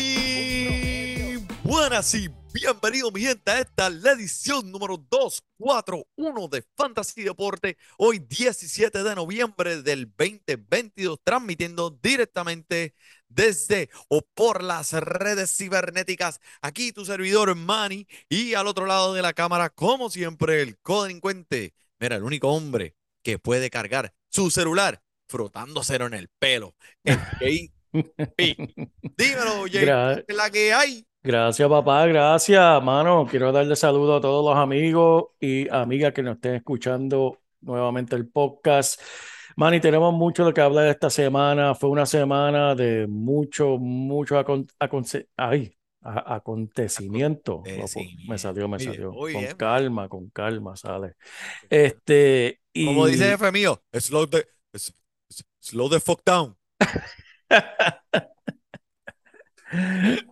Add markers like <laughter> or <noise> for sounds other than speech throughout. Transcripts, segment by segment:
Muy buenas y bienvenidos mi gente a esta la edición número 241 de Fantasy Deporte. Hoy 17 de noviembre del 2022 transmitiendo directamente desde o por las redes cibernéticas. Aquí tu servidor Manny y al otro lado de la cámara como siempre el codelincuente. Mira, el único hombre que puede cargar su celular frotándoselo en el pelo. El <laughs> <laughs> Dímelo, JP, Gra- ¿qué es la que hay. Gracias, papá, gracias, mano. Quiero darle saludo a todos los amigos y amigas que nos estén escuchando nuevamente el podcast. Manny, tenemos mucho de que hablar esta semana. Fue una semana de mucho, mucho acon- ay, acontecimiento. Me salió, me Muy bien, salió. muy Con bien. calma, con calma, sale. Este, y Como dice el jefe mío, slow the, slow the fuck down. <laughs> <laughs>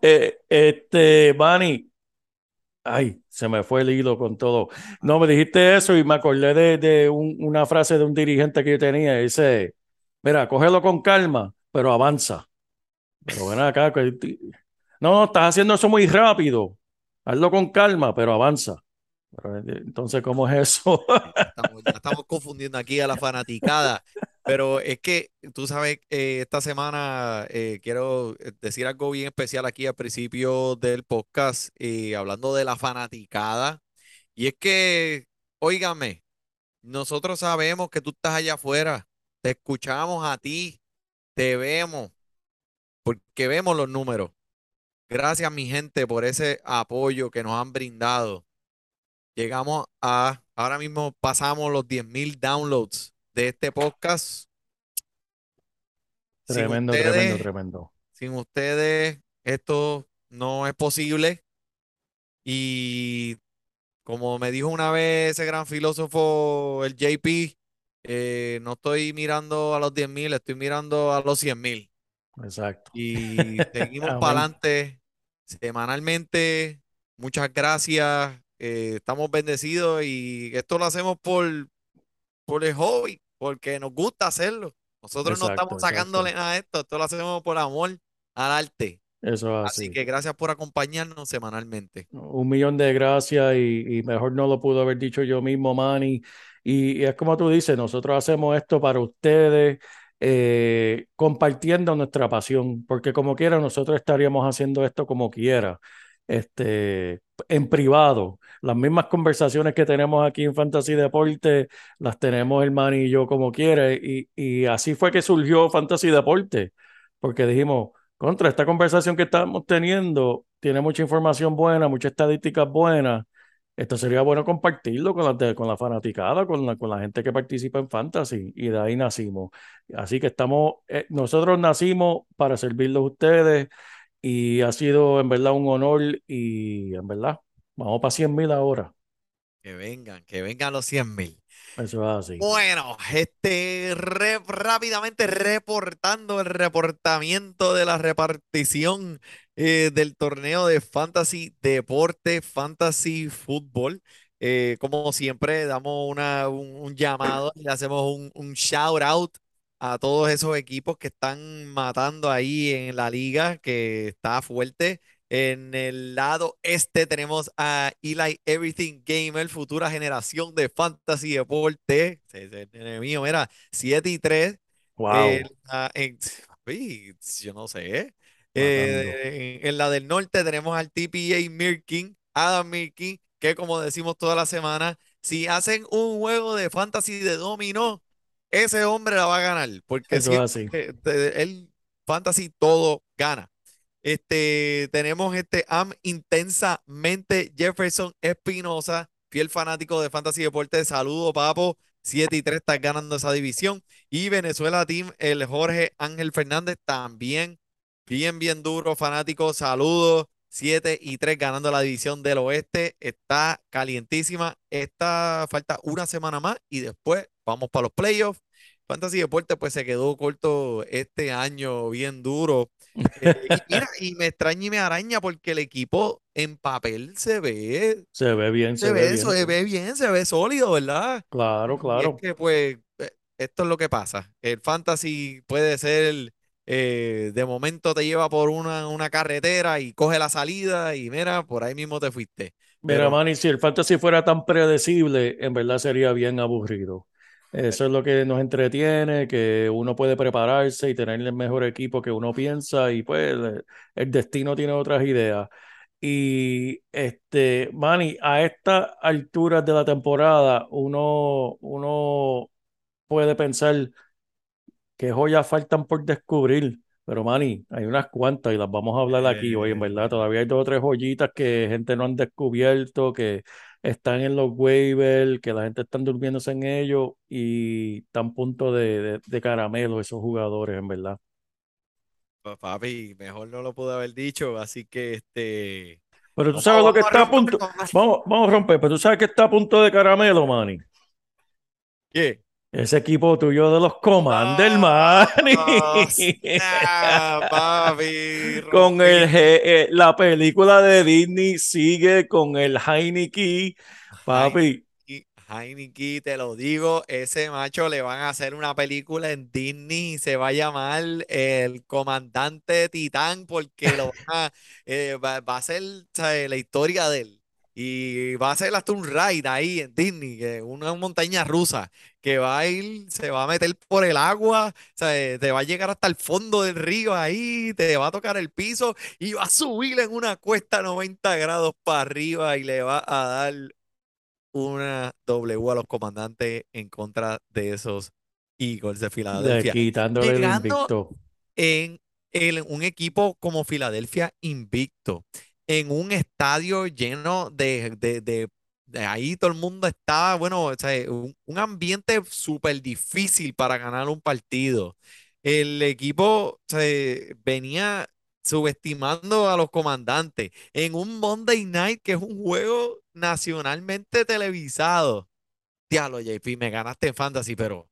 Eh, este, Manny, ay, se me fue el hilo con todo. No, me dijiste eso y me acordé de, de un- una frase de un dirigente que yo tenía. Dice, mira, cógelo con calma, pero avanza. Pero ven acá, no, no, estás haciendo eso muy rápido. Hazlo con calma, pero avanza. Eh, entonces, ¿cómo es eso? Estamos confundiendo aquí a la fanaticada. Pero es que tú sabes, eh, esta semana eh, quiero eh, decir algo bien especial aquí al principio del podcast, eh, hablando de la fanaticada. Y es que, óigame, nosotros sabemos que tú estás allá afuera, te escuchamos a ti, te vemos, porque vemos los números. Gracias, mi gente, por ese apoyo que nos han brindado. Llegamos a, ahora mismo pasamos los 10.000 downloads de este podcast. Tremendo, ustedes- tremendo, tremendo. Sin ustedes, esto no es posible. Y como me dijo una vez ese gran filósofo, el JP, eh, no estoy mirando a los 10.000, estoy mirando a los 100.000. Exacto. Y <laughs> seguimos para adelante semanalmente. Muchas gracias. eh, estamos bendecidos y esto lo hacemos por, por el hobby, porque nos gusta hacerlo. Nosotros no estamos sacándole exacto. nada a esto, esto lo hacemos por amor al arte. Eso es Así así. que gracias por acompañarnos semanalmente. Un millón de gracias y, y mejor no lo pudo haber dicho yo mismo, Manny. Y, y es como tú dices, nosotros hacemos esto para ustedes, eh, compartiendo nuestra pasión, porque como quiera, nosotros estaríamos haciendo esto como quiera, este, en privado. Las mismas conversaciones que tenemos aquí en Fantasy Deporte, las tenemos el Manny y yo como quiera. Y, y así fue que surgió Fantasy Deporte, porque dijimos, contra esta conversación que estamos teniendo, tiene mucha información buena, muchas estadísticas buenas. Esto sería bueno compartirlo con la, con la fanaticada, con la, con la gente que participa en Fantasy, y de ahí nacimos. Así que estamos, eh, nosotros nacimos para servirles a ustedes, y ha sido en verdad un honor, y en verdad, vamos para 100 mil ahora. Que vengan, que vengan los 100.000. Eso es así. Bueno, este re- rápidamente reportando el reportamiento de la repartición eh, del torneo de Fantasy Deporte, Fantasy Fútbol. Eh, como siempre, damos una, un, un llamado y le hacemos un, un shout out a todos esos equipos que están matando ahí en la liga, que está fuerte. En el lado este tenemos a Eli Everything Gamer, futura generación de Fantasy Deporte. Mío, mira, 7 y 3. Wow. En la- en- yo no sé. Eh, en, en la del norte tenemos al TPA Mirkin, Adam Milky, que como decimos toda la semana, si hacen un juego de fantasy de dominó, ese hombre la va a ganar, porque Eso es así. fantasy todo gana. Este, tenemos este Am intensamente Jefferson Espinosa, fiel fanático de Fantasy Deportes. Saludo, papo. 7 y 3 estás ganando esa división. Y Venezuela Team, el Jorge Ángel Fernández, también bien, bien duro, fanático. Saludos. 7 y 3 ganando la división del oeste. Está calientísima. Esta falta una semana más y después vamos para los playoffs. Fantasy Deportes pues se quedó corto este año, bien duro. Eh, y <laughs> mira, y me extraña y me araña porque el equipo en papel se ve, Se ve bien, se se ve bien. se ve bien, se ve sólido, ¿verdad? Claro, Y es claro. que pues eh, esto es lo que pasa. El fantasy puede ser, eh, de momento te lleva por una, una carretera y coge la salida y mira, por ahí mismo te fuiste. Mira, Pero Manny, si el fantasy fuera tan predecible, en verdad sería bien aburrido. Eso es lo que nos entretiene, que uno puede prepararse y tener el mejor equipo que uno piensa y pues el, destino tiene otras ideas. Y este, Manny, a estas alturas de la temporada, uno, uno puede pensar qué joyas faltan por descubrir. Pero, Manny, hay unas cuantas y las vamos a hablar aquí hoy, en verdad. eh, Todavía hay dos o tres joyitas que gente no han descubierto, que están en los waivers, que la gente está durmiéndose en ellos y están a punto de, de, de caramelo esos jugadores, en verdad. pues, papi, mejor no lo pude haber dicho, así que este... Pero tú Vamos, sabes lo que está a romper, punto. vamos. Vamos, vamos a romper, pero tú sabes que está a punto de caramelo, Manny. ¿Qué? Ese equipo tuyo de los Commanders, Manny. Oh, <laughs> snap, papi, Con el, eh, la película de Disney sigue con el Heineken, papi. Heineken, Heineken, te lo digo, ese macho le van a hacer una película en Disney y se va a llamar El Comandante Titán porque lo <laughs> van a, eh, va, va a ser ¿sabes? la historia de él. Y va a ser hasta un ride ahí en Disney, que una montaña rusa, que va a ir, se va a meter por el agua, ¿sabes? te va a llegar hasta el fondo del río ahí, te va a tocar el piso y va a subir en una cuesta 90 grados para arriba y le va a dar una W a los comandantes en contra de esos Eagles de De Filadelfia. quitándole el invicto. en el- un equipo como Filadelfia invicto, en un estadio lleno de, de, de- ahí todo el mundo estaba, bueno, o sea, un, un ambiente súper difícil para ganar un partido. El equipo se venía subestimando a los comandantes en un Monday Night que es un juego nacionalmente televisado. Diablo, JP, me ganaste en fantasy, pero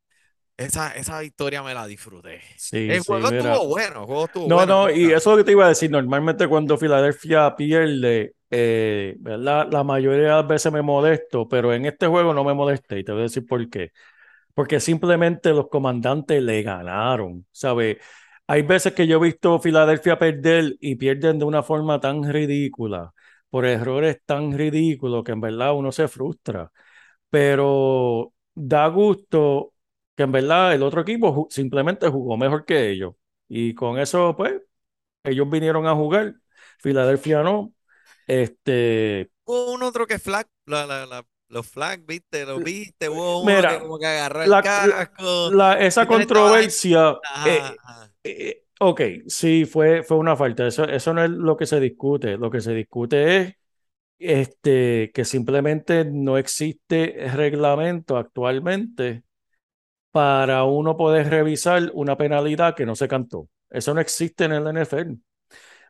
esa, esa victoria me la disfruté. Sí, El sí, juego mira. estuvo bueno, el juego estuvo No, bueno, no, y eso es lo que te iba a decir. Normalmente cuando Filadelfia pierde, eh, ¿verdad? La mayoría de las veces me molesto, pero en este juego no me molesté y te voy a decir por qué. Porque simplemente los comandantes le ganaron, ¿sabes? Hay veces que yo he visto Filadelfia perder y pierden de una forma tan ridícula, por errores tan ridículos que en verdad uno se frustra. Pero da gusto que en verdad el otro equipo ju- simplemente jugó mejor que ellos. Y con eso, pues, ellos vinieron a jugar. Filadelfia no. Este, Hubo un otro que flag, la, la, la- los flag, viste, los viste, hubo uno que mira, como que agarró el casco, esa controversia, eh, ajá. eh, ok, sí, fue, fue una falta. Eso, eso no es lo que se discute. Lo que se discute es este, que simplemente no existe reglamento actualmente para uno poder revisar una penalidad que no se cantó. Eso no existe en el NFL.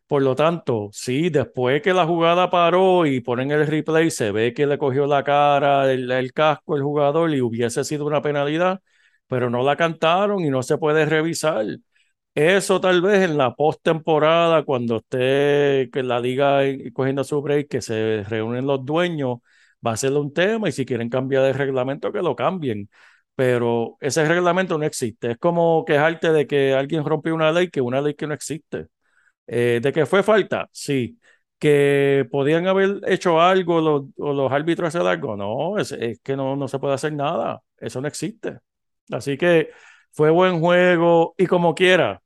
Por lo tanto, sí, después que la jugada paró y ponen el replay, se ve que le cogió la cara, el, casco, el jugador y hubiese sido una penalidad, pero no la cantaron y no se puede revisar. Eso tal vez en la postemporada, cuando esté que la liga cogiendo su break, que se reúnen los dueños, va a ser un tema y si quieren cambiar el reglamento, que lo cambien. Pero ese reglamento no existe. Es como quejarte de que alguien rompió una ley, que una ley que no existe. Eh, ¿de que fue falta? Sí. ¿Que podían haber hecho algo los, o los árbitros hacer algo? No, es, es que no, no se puede hacer nada. Eso no existe. Así que fue buen juego y como quiera.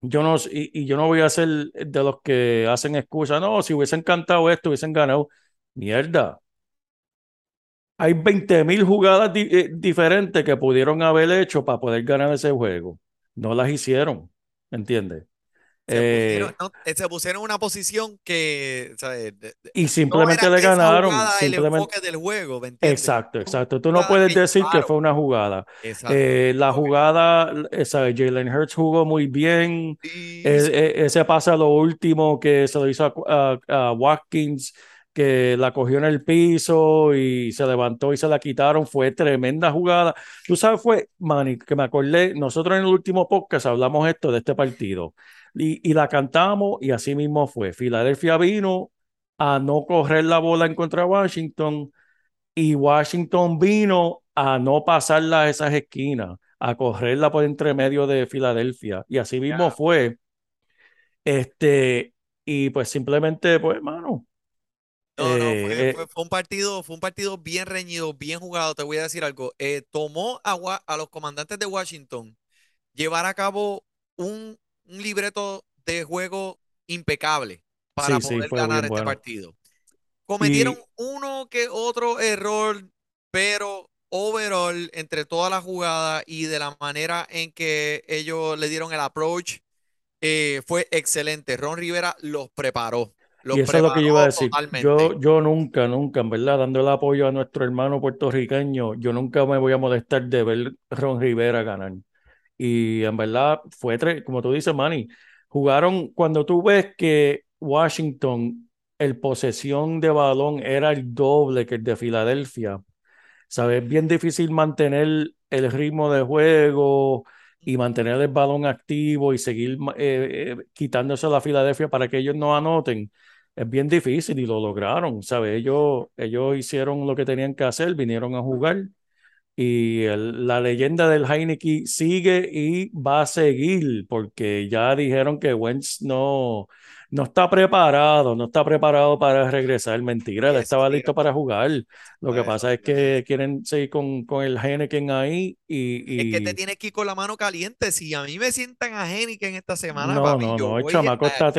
Yo no, y, yo no voy a ser de los que hacen excusas. No, si hubiesen cantado esto, hubiesen ganado. Mierda. Hay 20 mil jugadas di- eh, diferentes que pudieron haber hecho para poder ganar ese juego. No las hicieron, ¿entiendes? Se Eh, pusieron, no, eh, se pusieron en una posición que, y simplemente le ganaron. jugada el Simplemente, enfoque del juego, exacto, exacto. Tú no puedes decir que fue una jugada. Eh, la jugada, Jalen Hurts jugó muy bien. Sí, E- sí. e- ese pasa lo último que se lo hizo a, a- a Watkins, que la cogió en el piso y se levantó y se la quitaron. Fue tremenda jugada. Tú sabes, fue, Manny, que me acordé, nosotros en el último podcast hablamos esto de este partido y, y la cantamos y así mismo fue. Filadelfia vino a no correr la bola en contra de Washington y Washington vino a no pasarla a esas esquinas, a correrla por entre medio de Filadelfia. Y así mismo fue. Este, y pues simplemente, pues, mano. No, no, eh, fue, eh, fue- fue un partido, fue un partido bien reñido, bien jugado. Te voy a decir algo. Eh, tomó a, a los comandantes de Washington llevar a cabo un, un libreto de juego impecable para sí, poder ganar este bueno. partido. Cometieron Y uno que otro error, pero overall, entre toda la jugada y de la manera en que ellos le dieron el approach, eh, fue excelente. Ron Rivera los preparó, los Y eso es lo que yo iba a decir. totalmente. Yo, yo nunca, nunca, en verdad, dando el apoyo a nuestro hermano puertorriqueño, yo nunca me voy a molestar de ver Ron Rivera ganar. Y en verdad fue, tre- como tú dices, Manny, jugaron, cuando tú ves que Washington, el posesión de balón era el doble que el de Filadelfia, ¿sabes? Es bien difícil mantener el ritmo de juego y mantener el balón activo y seguir eh, eh, quitándose a la Filadelfia para que ellos no anoten. Es bien difícil y lo lograron, ¿sabes? Ellos, ellos hicieron lo que tenían que hacer, vinieron a jugar y la leyenda del Heineken sigue y va a seguir porque ya dijeron que Wentz no, no está preparado, no está preparado para regresar. Mentira, él estaba listo para jugar. Lo que pasa es que quieren seguir con, con el Heineken ahí Es que te y, y tienes que ir con la mano caliente. Si a mí me sientan a Heineken esta semana, no, papi, no, yo no, el voy chamaco a está,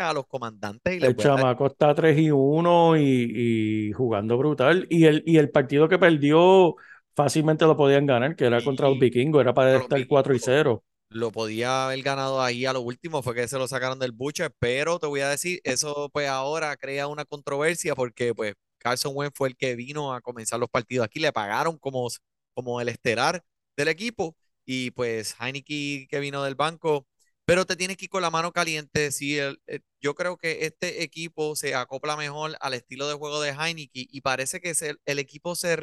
a los comandantes y les el dar. chamaco está 3 y 1 y, y jugando brutal. Y el, y el partido que perdió fácilmente lo podían ganar, que era contra los Y vikingos, era para estar 4 y vikingos 0. Lo podía haber ganado ahí a lo último, fue que se lo sacaron del buche, pero te voy a decir, eso pues ahora crea una controversia porque pues Carson Wentz fue el que vino a comenzar los partidos aquí, le pagaron como, como el estelar del equipo y pues Heineken que vino del banco, pero te tienes que ir con la mano caliente. Si el- eh, yo creo que este equipo se acopla mejor al estilo de juego de Heineken y parece que se- el equipo se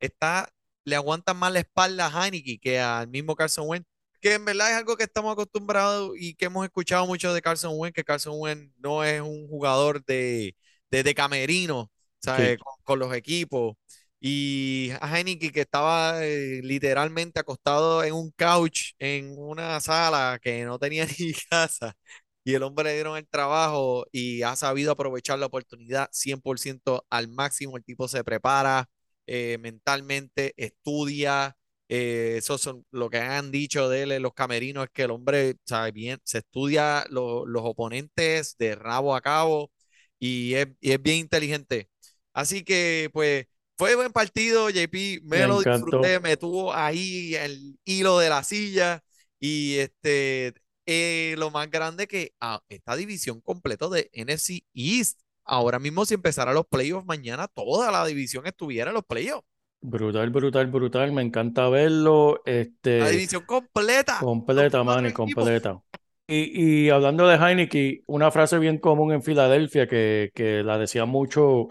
está, le aguanta más la espalda a Heineken que al mismo Carson Wentz que en verdad es algo que estamos acostumbrados y que hemos escuchado mucho de Carson Wentz, que Carson Wentz no es un jugador de, de, de camerino, ¿sabes? Sí. Con, con los equipos. Y a Heineken que estaba eh, literalmente acostado en un couch en una sala que no tenía <laughs> ni casa. Y el hombre le dieron el trabajo y ha sabido aprovechar la oportunidad 100% al máximo. El tipo se prepara eh, mentalmente, estudia. Eh, eso son lo que han dicho de él en los camerinos, es que el hombre sabe bien, se estudia lo- los oponentes de rabo a cabo y es, y es bien inteligente. Así que, pues, fue buen partido, JP, me Me lo encantó. disfruté, me tuvo ahí el hilo de la silla y este, eh, lo más grande que ah, esta división completa de NFC East, ahora mismo si empezara los playoffs mañana, toda la división estuviera en los playoffs. Brutal, brutal, brutal. Me encanta verlo. La Este, división completa. Completa, equipos. completa. Y, y hablando de Heineken, una frase bien común en Filadelfia que, que la decía mucho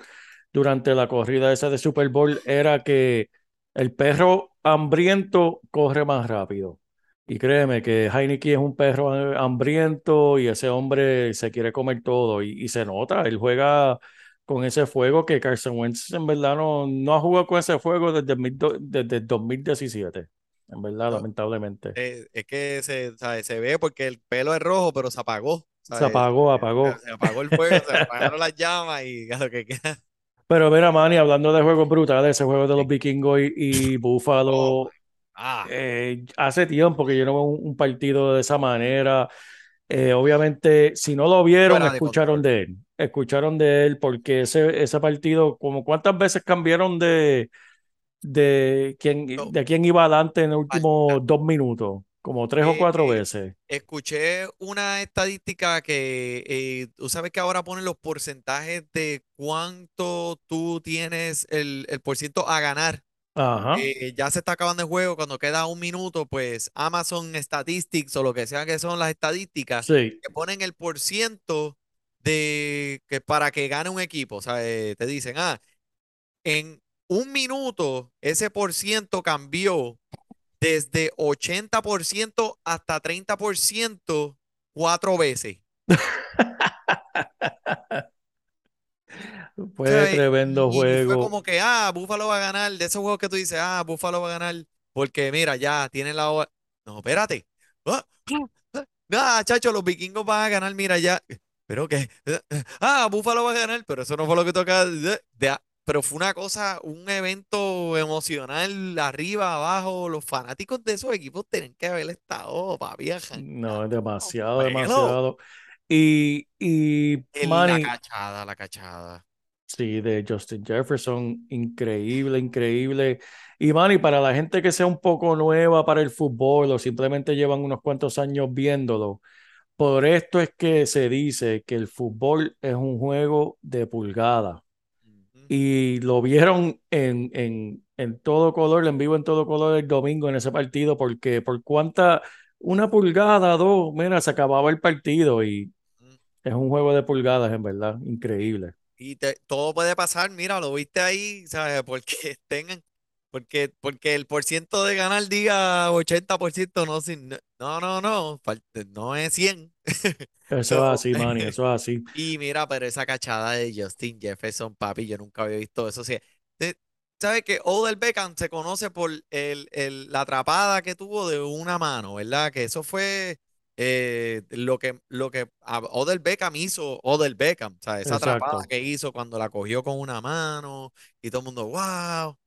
durante la corrida esa de Super Bowl era que el perro hambriento corre más rápido. Y créeme que Heineken es un perro hambriento y ese hombre se quiere comer todo y, y se nota, él juega con ese fuego que Carson Wentz en verdad no, no ha jugado con ese fuego desde, el desde el 2017, en verdad, No, lamentablemente. eh, es que se, sabe, se ve porque el pelo es rojo, pero se apagó. Se ¿sabes? apagó, Se, apagó. se apagó el fuego, se <laughs> apagaron las llamas y <laughs> lo que queda. Pero mira, Manny, hablando de juegos brutales, ese juego de los vikingos y, y <laughs> Oh, Buffalo, ah, eh, hace tiempo que yo no veo un, un partido de esa manera. Eh, obviamente, si no lo vieron, escucharon de él. Escucharon de él, porque ese, ese partido, como cuántas veces cambiaron de, de quién, de quién iba adelante en los últimos dos minutos, como tres o cuatro Eh, veces. Escuché una estadística que eh, tú sabes que ahora ponen los porcentajes de cuánto tú tienes el, el por ciento a ganar. Ajá. Eh, ya se está acabando el juego, cuando queda un minuto, pues Amazon Statistics o lo que sea que son las estadísticas, Sí, que ponen el por ciento de que para que gane un equipo. O sea, te dicen, ah, en un minuto ese por ciento cambió desde 80% hasta 30% cuatro veces. <laughs> fue ¿sabes? tremendo Y, y fue juego. como que, ah, Buffalo va a ganar, de esos juegos que tú dices, ah, Buffalo va a ganar, porque mira, ya tienen la hora. No, espérate. Ah, ah, ah, chacho, los vikingos van a ganar, mira, ya. Pero que, ah, Buffalo va a ganar, pero eso no fue lo que toca. de- de- pero fue una cosa, un evento emocional arriba, abajo. Los fanáticos de esos equipos tienen que haber estado, papi, No, es demasiado, demasiado. Y, y En la Manny, cachada, la cachada. sí, de Justin Jefferson, increíble, increíble. Y Manny, para la gente que sea un poco nueva para el fútbol o simplemente llevan unos cuantos años viéndolo, por esto es que se dice que el fútbol es un juego de pulgada. Y lo vieron en, en, en todo color, en vivo en todo color el domingo en ese partido, porque por cuánta, una pulgada, dos, mira, se acababa el partido y es un juego de pulgadas, en verdad, increíble. Y te- todo puede pasar, mira, lo viste ahí, ¿sabes? <laughs> Porque tengan, porque, porque el por ciento de ganar diga 80%, no, sin, no, no, no, no es 100. <laughs> Eso es así, Manny, eso es así. <laughs> Y mira, pero esa cachada de Justin Jefferson, papi, yo nunca había visto eso. O sea, ¿sabes que Odell Beckham se conoce por el, el- la atrapada que tuvo de una mano, ¿verdad? Que eso fue eh, lo que, lo que Odell Beckham hizo, Odell Beckham, o sea, esa atrapada que hizo cuando la cogió con una mano y todo el mundo, wow.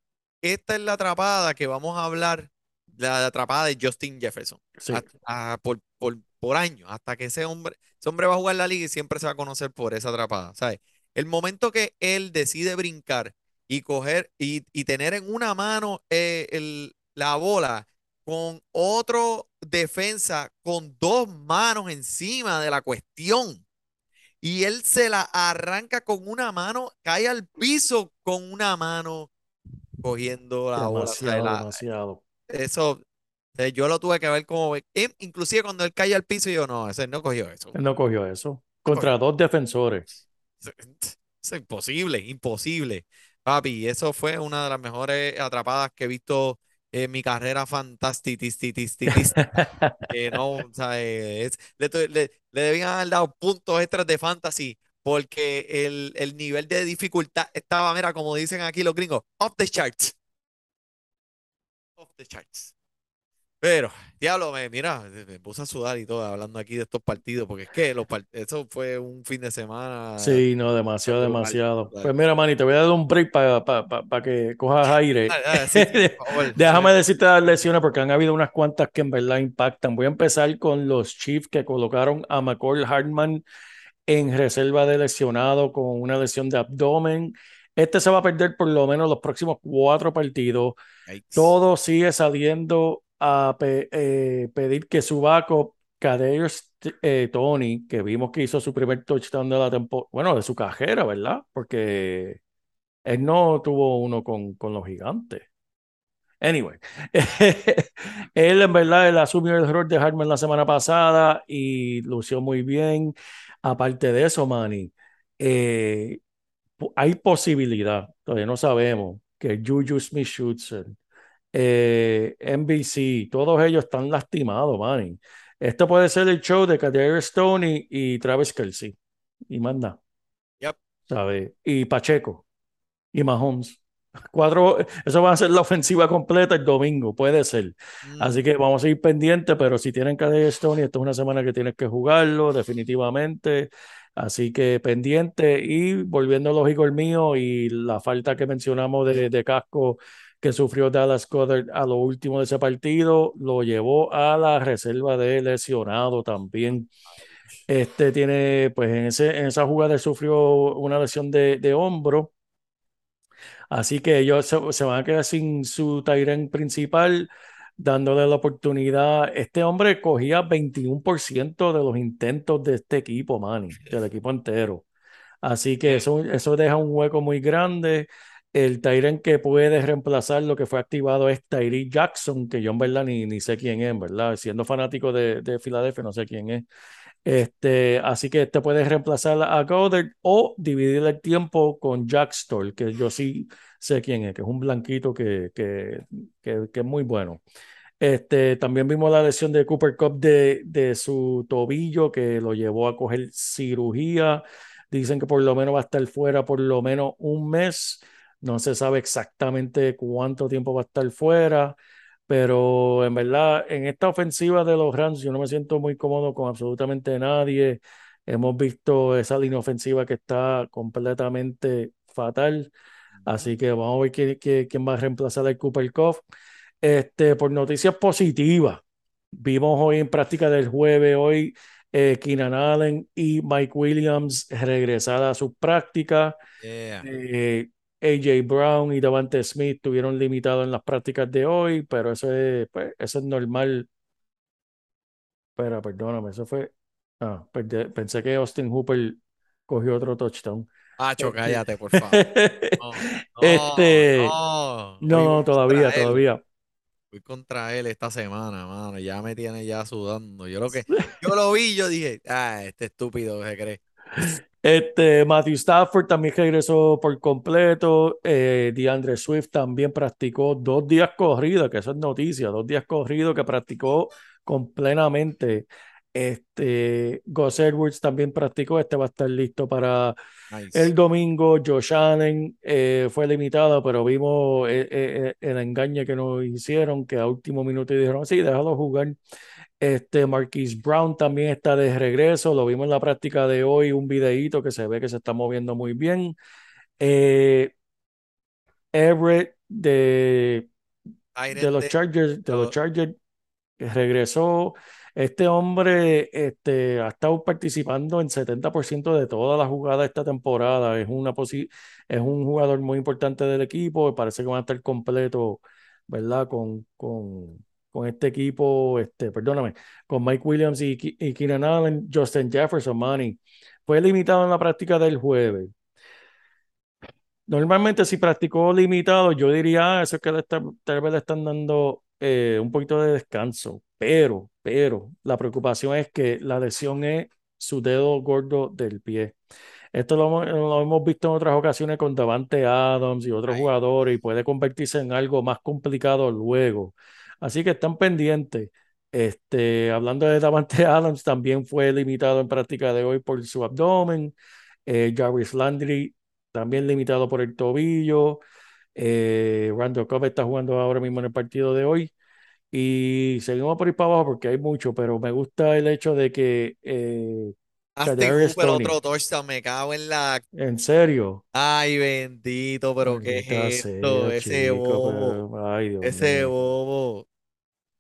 Esta es la atrapada que vamos a hablar, la atrapada de Justin Jefferson Sí, hasta- a- por, por, por años, hasta que ese hombre, ese hombre va a jugar la liga y siempre se va a conocer por esa atrapada, ¿sabes? El momento que él decide brincar y coger y, y tener en una mano eh, el- la bola con otro defensa con dos manos encima de la cuestión y él se la arranca con una mano, cae al piso con una mano cogiendo la demasiado, la- demasiado. eso, eh, yo lo tuve que ver como, inclusive cuando él cae al piso, yo no, ese no cogió eso. Él no cogió eso. Contra dos defensores. Es imposible, imposible. Papi, eso fue una de las mejores atrapadas que he visto en mi carrera fantástica. <laughs> Que no, o sea, eh, es- le, le- le debían haber dado puntos extras de fantasy porque el, el nivel de dificultad estaba, mira, como dicen aquí los gringos, off the charts. Off the charts. Pero, diablo, me, mira, me puse a sudar y todo hablando aquí de estos partidos, porque es que los part- eso fue un fin de semana Sí, no, demasiado, demasiado. Pues mira, Manny, te voy a dar un break para que cojas aire. Dale, dale, sí, sí, por <laughs> favor. Déjame decirte las lesiones porque han habido unas cuantas que en verdad impactan. Voy a empezar con los Chiefs que colocaron a McCall Hartman en reserva de lesionado con una lesión de abdomen. Este se va a perder por lo menos los próximos cuatro partidos. Yikes. Todo sigue saliendo a pe- eh, pedir que su backup, Kadarius eh, Tony, que vimos que hizo su primer touchdown de la temporada, bueno, de su carrera, ¿verdad? Porque él no tuvo uno con, con los gigantes. Anyway, <laughs> él en verdad él asumió el error de Hartman la semana pasada y lució muy bien. Aparte de eso, Manny, eh, hay posibilidad, todavía no sabemos, que Juju Smith-Schuster, eh, NBC, todos ellos están lastimados, Manny. Esto puede ser el show de Kadarius Stoney y Travis Kelce. Y manda, Yep. ¿sabes? Y Pacheco y Mahomes. Cuatro, eso va a ser la ofensiva completa el domingo, puede ser. Mm, Así que vamos a ir pendientes, pero si tienen Kadarius Stoney, esto es una semana que tienes que jugarlo, definitivamente. Así que pendiente y volviendo los Eagles míos y la falta que mencionamos de, de casco que sufrió Dallas Goddard a lo último de ese partido, lo llevó a la reserva de lesionado también. Este tiene, pues en, ese, en esa jugada sufrió una lesión de, de hombro. Así que ellos se, se van a quedar sin su Tyrant principal, dándole la oportunidad. Este hombre cogía 21% de los intentos de este equipo, Manny, del equipo entero. Así que eso, eso deja un hueco muy grande. El Tyrant que puede reemplazar lo que fue activado es Tyree Jackson, que yo en verdad ni, ni sé quién es, ¿verdad? Siendo fanático de, de Filadelfia, no sé quién es. Este, así que este puede reemplazar a Goddard o dividir el tiempo con Jack Stoll, que yo sí sé quién es, que es un blanquito que, que, que, que es muy bueno. Este, también vimos la lesión de Cooper Cup de, de su tobillo que lo llevó a coger cirugía. Dicen que por lo menos va a estar fuera por lo menos un mes. No se sabe exactamente cuánto tiempo va a estar fuera, pero en verdad en esta ofensiva de los Rams yo no me siento muy cómodo con absolutamente nadie. Hemos visto esa línea ofensiva que está completamente fatal. Así que vamos a ver quién, quién, quién va a reemplazar al Cooper Cup. Este, por noticias positivas, vimos hoy en práctica del jueves, hoy eh, Keenan Allen y Mike Williams regresar a sus prácticas. Yeah. Eh, AJ Brown y Davante Smith tuvieron limitado en las prácticas de hoy, pero eso es, pues, eso es normal. Espera, perdóname, eso fue. Ah, perde- pensé que Austin Hooper cogió otro touchdown. Acho, Este- cállate, por <laughs> favor. No, no, Este, no. No, todavía, todavía. Voy contra él esta semana, mano. Ya me tiene ya sudando. Yo lo que, <laughs> yo lo vi, yo dije, ah, este estúpido se cree. Este, Matthew Stafford también regresó por completo. Eh, DeAndre Swift también practicó dos días corridos, que eso es noticia, dos días corridos que practicó con plenamente. Este, Gus Edwards también practicó, este va a estar listo para Nice. el domingo. Josh Allen eh, fue limitado, pero vimos eh, eh, el engaño que nos hicieron, que a último minuto dijeron, sí, déjalo jugar. Este Marquise Brown también está de regreso. Lo vimos en la práctica de hoy, un videíto que se ve que se está moviendo muy bien. Eh, Everett de, de los Chargers, de los Chargers regresó. Este hombre este, ha estado participando en 70% de todas las jugadas esta temporada. Es, una posi- es un jugador muy importante del equipo. Parece que van a estar completo, ¿verdad? Con, con, con este equipo, este, perdóname, con Mike Williams y, y Keenan Allen, Justin Jefferson, Manny. Fue limitado en la práctica del jueves. Normalmente si practicó limitado, yo diría, ah, eso es que le está- tal vez le están dando eh, un poquito de descanso, pero, pero la preocupación es que la lesión es su dedo gordo del pie. Esto lo, hemos- lo hemos visto en otras ocasiones con Davante Adams y otros Ay. jugadores y puede convertirse en algo más complicado luego. Así que están pendientes. Este, hablando de Davante <laughs> Adams, también fue limitado en práctica de hoy por su abdomen. Eh, Jarvis Landry también limitado por el tobillo. Eh, Randall Cobb está jugando ahora mismo en el partido de hoy. Y seguimos por ir para abajo porque hay mucho, pero me gusta el hecho de que, eh, Hooper, Toney. otro touchdown, me cago en la. en serio, Ay, bendito, pero ¿qué es esto? sea, Ese chico, bobo, pero, ay, Dios ese mío. bobo.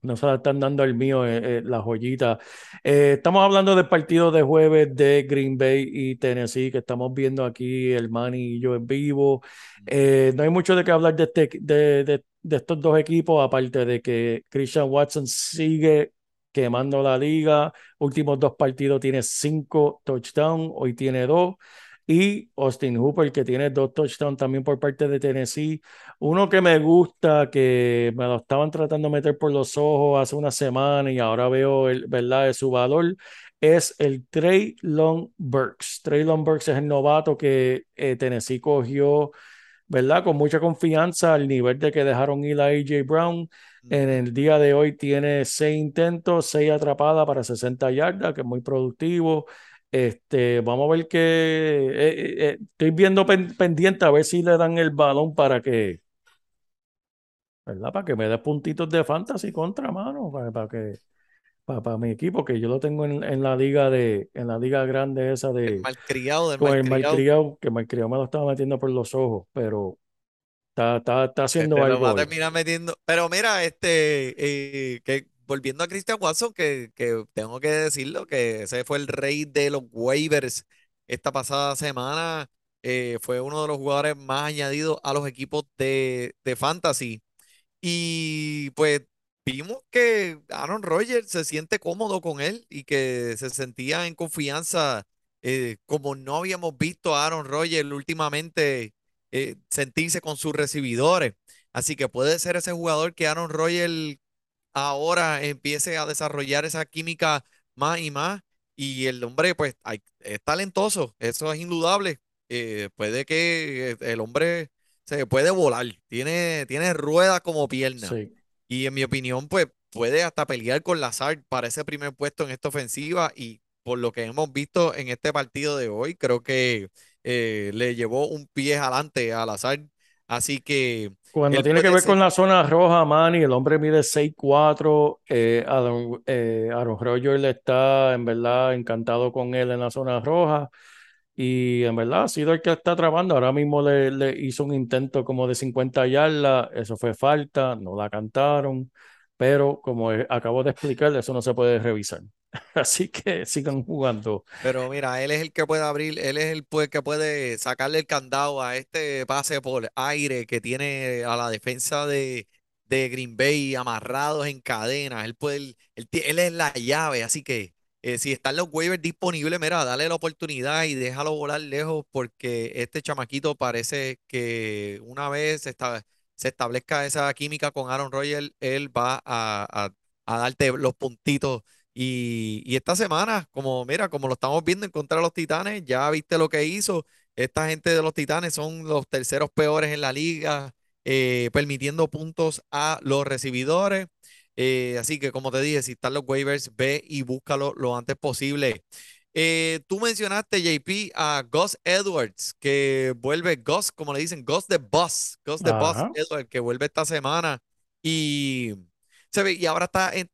No se la están dando al mío eh, eh, la joyita. Eh, estamos hablando del partido de jueves de Green Bay y Tennessee, que estamos viendo aquí el Manny y yo en vivo. Eh, no hay mucho de qué hablar de, este, de, de, de estos dos equipos, aparte de que Christian Watson sigue quemando la liga. Últimos dos partidos tiene cinco touchdowns, hoy tiene dos. Y Austin Hooper, que tiene dos touchdowns también por parte de Tennessee. Uno que me gusta, que me lo estaban tratando de meter por los ojos hace una semana y ahora veo, el, ¿verdad?, de su valor, es el Traylon Burks. Traylon Burks es el novato que eh, Tennessee cogió, ¿verdad?, con mucha confianza al nivel de que dejaron ir a AJ Brown. En el día de hoy tiene seis intentos, seis atrapadas para 60 yardas, que es muy productivo. Este, vamos a ver que eh, eh, eh, estoy viendo pen- pendiente a ver si le dan el balón para que, ¿verdad? Para que me dé puntitos de fantasy contra mano, para, para que para, para mi equipo, que yo lo tengo en, en la liga de, en la liga grande esa El de malcriado del con el malcriado, que el malcriado me lo estaba metiendo por los ojos, pero está, está, está haciendo Este algo va a hoy. terminar metiendo. Pero mira, este, eh, que volviendo a Christian Watson, que, que tengo que decirlo, que ese fue el rey de los waivers esta pasada semana. eh, fue uno de los jugadores más añadidos a los equipos de, de fantasy. Y pues vimos que Aaron Rodgers se siente cómodo con él y que se sentía en confianza, eh, como no habíamos visto a Aaron Rodgers últimamente eh, sentirse con sus recibidores. Así que puede ser ese jugador que Aaron Rodgers ahora empiece a desarrollar esa química más y más. Y el hombre, pues, es talentoso, eso es indudable. Eh, puede que el hombre se puede volar, tiene, tiene ruedas como pierna. Sí. Y en mi opinión, pues, puede hasta pelear con Lazard para ese primer puesto en esta ofensiva. Y por lo que hemos visto en este partido de hoy, creo que eh, le llevó un pie adelante a Lazard. Así que Cuando tiene que ver ser. con la zona roja, Manny, el hombre mide 6'4", eh, Aaron, eh, Aaron Rodgers le está en verdad encantado con él en la zona roja y en verdad ha sido el que está trabando. Ahora mismo le, le hizo un intento como de 50 yardas, eso fue falta, no la cantaron, pero como acabo de explicar, eso no se puede revisar. <laughs> Así que sigan jugando. Pero mira, él es el que puede abrir, él es el pues, que puede sacarle el candado a este pase por aire que tiene a la defensa de, de Green Bay amarrados en cadenas. Él puede, él, él es la llave, así que eh, si están los waivers disponibles, mira, dale la oportunidad y déjalo volar lejos porque este chamaquito parece que una vez se, esta- se establezca esa química con Aaron Rodgers, él va a, a- a darte los puntitos y, y esta semana, como mira, como lo estamos viendo en contra de los Titanes, ya viste lo que hizo. Esta gente de los Titanes son los terceros peores en la liga, eh, permitiendo puntos a los recibidores. Eh, así que, como te dije, si están los waivers, ve y búscalo lo antes posible. Eh, tú mencionaste, JP, a Gus Edwards, que vuelve Gus, como le dicen, Gus the Boss, Gus the Boss. Edwards, que vuelve esta semana. Y se ve, y ahora está, eh,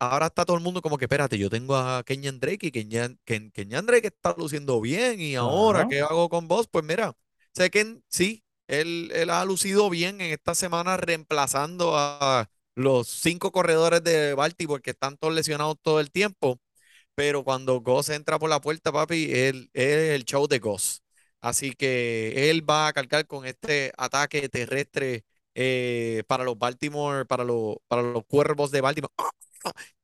ahora está todo el mundo como que, espérate, yo tengo a Kenyan Drake y Kenyan, Ken- Kenyan Drake está luciendo bien y ahora, Ajá. ¿qué hago con vos? Pues mira, sé que sí, él, él ha lucido bien en esta semana reemplazando a los cinco corredores de Baltimore que están todos lesionados todo el tiempo, pero cuando Goss entra por la puerta, papi, él, es el show de Goss. Así que él va a cargar con este ataque terrestre eh, para los Baltimore, para los, para los cuervos de Baltimore.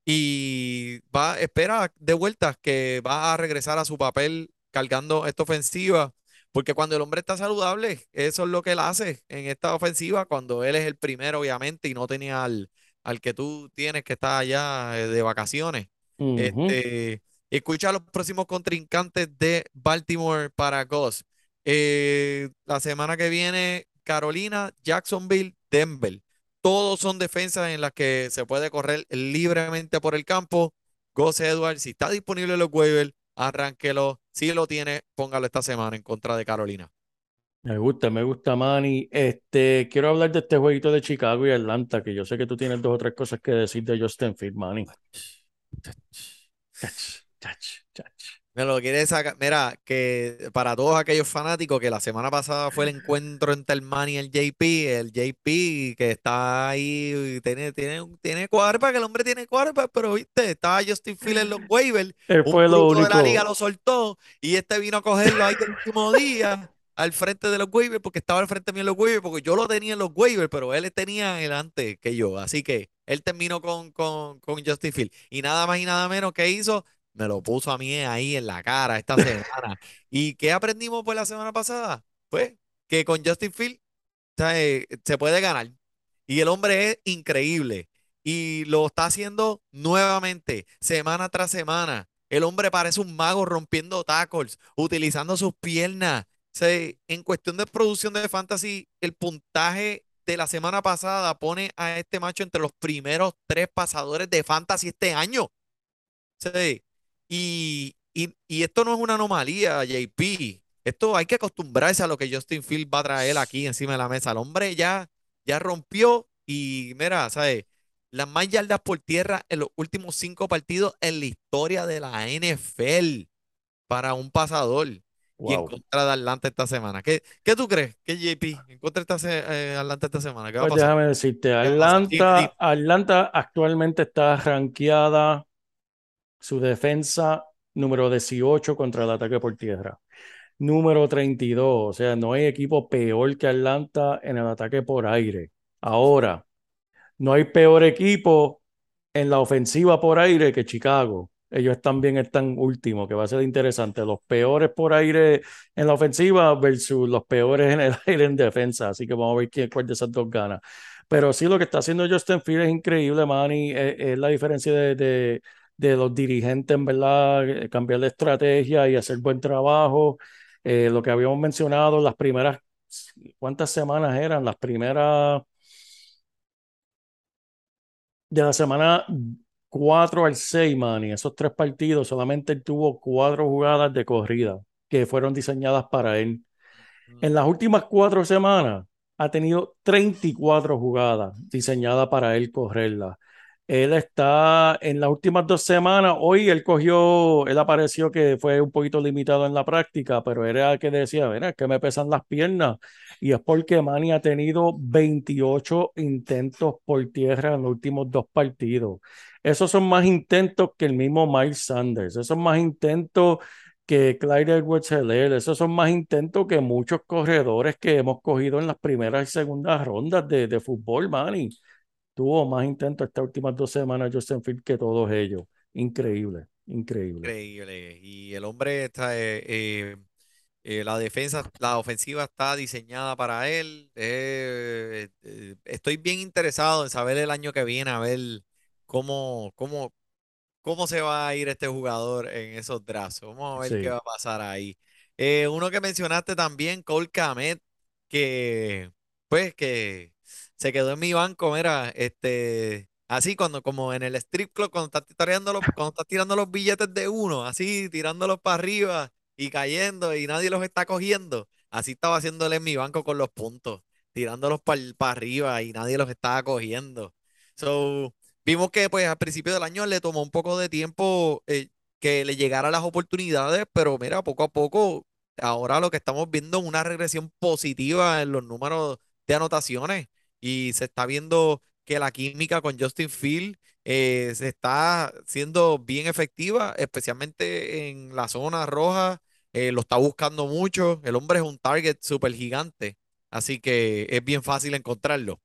Y va, espera de vuelta que va a regresar a su papel cargando esta ofensiva. Porque cuando el hombre está saludable, eso es lo que él hace en esta ofensiva, cuando él es el primero, obviamente, y no tenía al, al que tú tienes que está allá eh, de vacaciones. Este, escucha a los próximos contrincantes de Baltimore para Goss. Eh, la semana que viene, Carolina, Jacksonville, Denver. Todos son defensas en las que se puede correr libremente por el campo. Goss Edwards, si está disponible en los waivers, arránquelo. Si lo tiene, póngalo esta semana en contra de Carolina. Me gusta, me gusta, Manny. Este, quiero hablar de este jueguito de Chicago y Atlanta, que yo sé que tú tienes dos o tres cosas que decir de Justin Field, Manny. Chach, chach, chach. Me lo quiere sacar. Mira, que para todos aquellos fanáticos que la semana pasada fue el encuentro entre el Manny y el JP, el JP que está ahí, tiene, tiene, tiene quarterback, el hombre tiene quarterback, pero viste, estaba Justin Field en los waivers, Él un fue lo bruto de la liga único. lo soltó y este vino a cogerlo ahí el último día al frente de los waivers porque estaba al frente mío en los waivers, porque yo lo tenía en los waivers, pero él tenía el antes que yo, así que él terminó con, con, con Justin Field y nada más y nada menos que hizo me lo puso a mí ahí en la cara esta <laughs> semana. ¿Y qué aprendimos pues la semana pasada? Pues que con Justin Field eh, se puede ganar. Y el hombre es increíble. Y lo está haciendo nuevamente, semana tras semana. El hombre parece un mago rompiendo tackles, utilizando sus piernas. Sea, en cuestión de producción de fantasy, el puntaje de la semana pasada pone a este macho entre los primeros tres pasadores de fantasy este año. Sí. Y, y, y esto no es una anomalía, JP. Esto hay que acostumbrarse a lo que Justin Field va a traer aquí encima de la mesa. El hombre ya, ya rompió y mira, ¿sabes? Las más yardas por tierra en los últimos cinco partidos en la historia de la NFL para un pasador. Y en Wow. contra de Atlanta esta semana. ¿Qué, qué tú crees? ¿Qué JP? En contra de esta eh, Atlanta esta semana. ¿Qué va a Pues pasar? déjame decirte, a Atlanta. Atlanta actualmente está rankeada su defensa número 18 contra el ataque por tierra. Número 32, o sea, no hay equipo peor que Atlanta en el ataque por aire. Ahora, no hay peor equipo en la ofensiva por aire que Chicago. Ellos también están últimos, que va a ser interesante. Los peores por aire en la ofensiva versus los peores en el <laughs> aire en defensa. Así que vamos a ver quién, cuál de esas dos gana. Pero sí, lo que está haciendo Justin Fields es increíble, Manny. Es, es la diferencia de, de, los dirigentes, en verdad, eh, cambiar de estrategia y hacer buen trabajo. Eh, lo que habíamos mencionado, las primeras, ¿cuántas semanas eran? Las primeras de la semana 4 al 6, Manny, esos tres partidos, solamente él tuvo cuatro jugadas de corrida que fueron diseñadas para él. En las últimas cuatro semanas ha tenido 34 jugadas diseñadas para él correrlas. Él está en las últimas dos semanas, hoy él cogió, él apareció que fue un poquito limitado en la práctica, pero era que decía, mira, es que me pesan las piernas. Y es porque Manny ha tenido 28 intentos por tierra en los últimos dos partidos. Esos son más intentos que el mismo Miles Sanders. Esos son más intentos que Clyde Edwards-Helaire. Esos son más intentos que muchos corredores que hemos cogido en las primeras y segundas rondas de, de fútbol, Manny. Tuvo más intentos estas últimas dos semanas Justin Fields que todos ellos. Increíble, increíble. Increíble. Y el hombre está, eh, eh, eh, la defensa, la ofensiva está diseñada para él. Estoy bien interesado en saber el año que viene, a ver cómo, cómo, cómo se va a ir este jugador en esos drafts. Vamos a ver Sí. qué va a pasar ahí. Uno que mencionaste también, Cole Kmet, que pues que se quedó en mi banco, mira, este, así cuando, como en el strip club, cuando estás tirando los, cuando estás tirando los billetes de uno, así tirándolos para arriba y cayendo y nadie los está cogiendo. Así estaba haciéndole en mi banco con los puntos, tirándolos para arriba y nadie los estaba cogiendo. So, vimos que pues al principio del año le tomó un poco de tiempo eh, que le llegaran las oportunidades, pero mira, poco a poco, ahora lo que estamos viendo es una regresión positiva en los números de anotaciones y se está viendo que la química con Justin Field eh, se está siendo bien efectiva, especialmente en la zona roja. eh, lo está buscando mucho. El hombre es un target súper gigante, así que es bien fácil encontrarlo.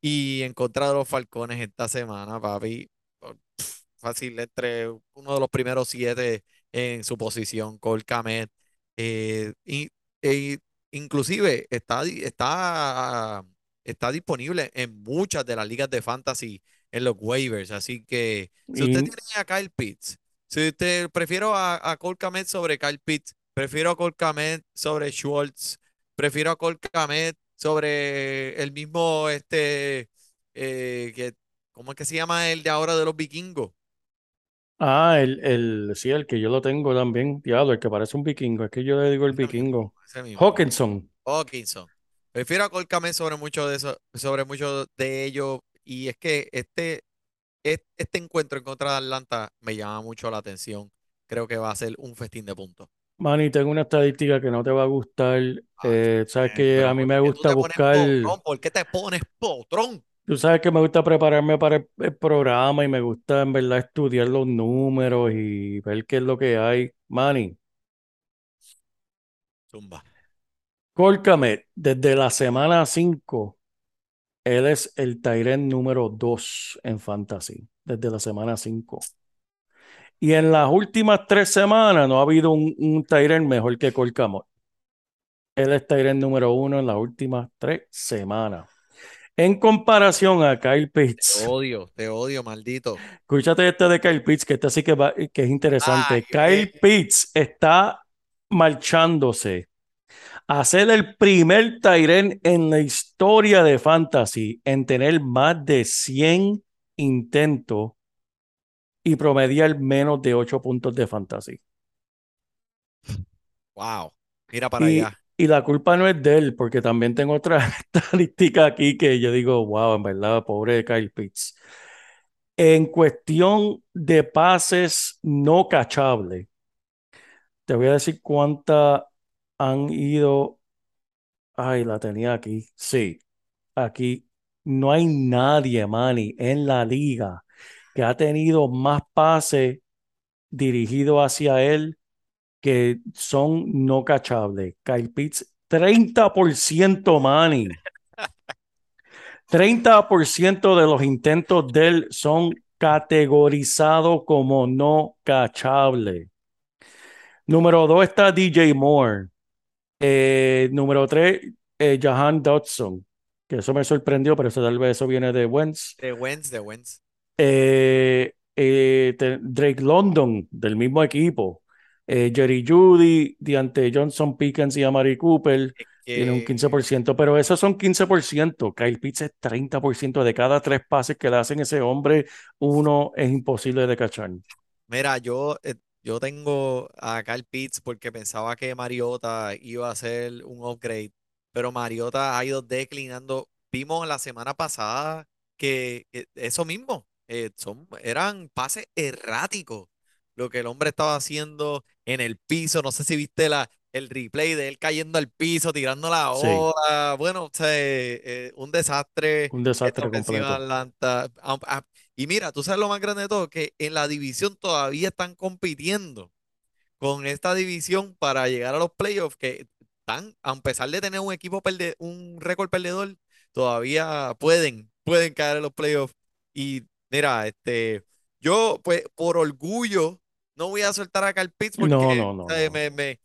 Y en contra de los Falcones esta semana, papi, oh, fácil entre uno de los primeros siete en su posición, Cole Kmet. eh, y, e inclusive está, está, está disponible en muchas de las ligas de fantasy en los waivers. Así que si usted Y- tiene a Kyle Pitts, si usted prefiero a, a Cole Kmet sobre Kyle Pitts, prefiero a Cole Kmet sobre Schwartz, prefiero a Cole Kmet sobre el mismo este eh, que ¿cómo es que se llama el de ahora de los vikingos? Ah, el, el, sí, el que yo lo tengo también, diablo, el que parece un vikingo, es que yo le digo el vikingo. Hawkinson. Hawkinson. Prefiero a Cole Kmet sobre mucho de eso, sobre mucho de ellos. Y es que este, es- este encuentro en contra de Atlanta me llama mucho la atención. Creo que va a ser un festín de puntos. Manny, tengo una estadística que no te va a gustar. Ay, Eh, sabes que a mí ¿por me gusta te pones buscar, potrón? ¿Por qué te pones potrón? tú sabes que me gusta prepararme para el, el programa y me gusta en verdad estudiar los números y ver qué es lo que hay. Manny, Zumba. Córcame, desde la semana 5, él es el Tyrant número 2 en Fantasy, desde la semana 5. Y en las últimas tres semanas no ha habido un, un Tyrant mejor que Colcamot. Él es Tyrant número uno en las últimas tres semanas. En comparación a Kyle Te Pitts, odio, te odio, maldito. escúchate este de Kyle Pitts, que este sí que, va- que es interesante. Ay, Kyle eh. Pitts está marchándose a ser el primer Tyrant en la historia de Fantasy en tener más de 100 intentos y promediar menos de 8 puntos de Fantasy. Wow. Mira para Y, allá. y la culpa no es de él, porque también tengo otra <laughs> estadística aquí que yo digo, wow, en verdad, pobre Kyle Pitts. En cuestión de pases no cachables, te voy a decir cuánta han ido. Ay, la tenía aquí. Sí, aquí. No hay nadie, Manny, en la liga que ha tenido más pases dirigidos hacia él que son no cachables. Kyle Pitts, 30%, Manny. 30% de los intentos de él son categorizados como no cachables. Número dos está DJ Moore. Eh, número tres, eh, Jahan Dodson. Que eso me sorprendió, pero eso tal vez eso viene de Wentz. De Wentz, de Wentz. Eh, eh, te- Drake London, del mismo equipo. Jerry Judy, Deante Johnson, Pickens y Amari Cooper. Tiene un que- 15%, pero esos son 15%. Kyle Pitts es 30%. De cada tres pases que le hacen ese hombre, uno es imposible de cachar. Mira, yo, yo tengo a Kyle Pitts porque pensaba que Mariota iba a ser un upgrade, pero Mariota ha ido declinando. Vimos la semana pasada que, que eso mismo, eh, son, eran pases erráticos. Lo que el hombre estaba haciendo en el piso, no sé si viste la, el replay de él cayendo al piso, tirando la Sí. ola. Bueno, o sea, eh, eh, un desastre. Un desastre completo. Atlanta. Y mira, tú sabes lo más grande de todo, que en la división todavía están compitiendo con esta división para llegar a los playoffs, que están, a pesar de tener un equipo perde, un récord perdedor, todavía pueden, pueden caer en los playoffs. Y mira, este, yo, pues, por orgullo, no voy a soltar a Kyle Pitts porque No, no, no, eh, me, me,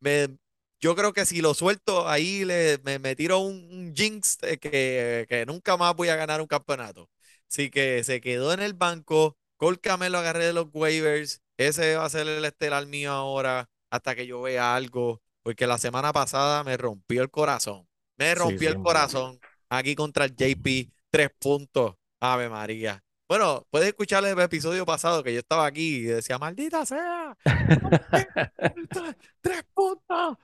me- yo creo que si lo suelto ahí le, me, me tiro un, un jinx que, que nunca más voy a ganar un campeonato. Así que se quedó en el banco. Cole Kmet lo agarré de los waivers. Ese va a ser el estelar mío ahora hasta que yo vea algo. Porque la semana pasada me rompió el corazón. Me rompió sí, el mano. corazón. Aquí contra el JP. Tres puntos. Ave María. Bueno, puedes escuchar el episodio pasado que yo estaba aquí y decía, maldita sea. <laughs> Tres puntos.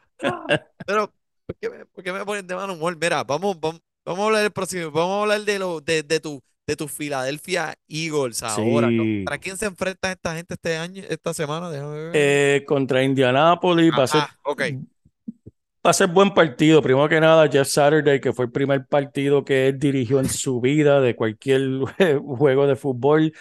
Pero, ¿por qué me, por qué me ponen de mal humor? Mira, vamos, vamos, vamos a hablar del próximo. Vamos a hablar de, lo, de, de tu, de tu Philadelphia Eagles ahora. Sí. ¿Para quién se enfrenta esta gente este año, esta semana? Déjame ver. Eh, contra Indianapolis va a ser, Ajá, ok. va a ser buen partido. Primero que nada, Jeff Saturday, que fue el primer partido que él dirigió en su vida de cualquier <laughs> juego de fútbol,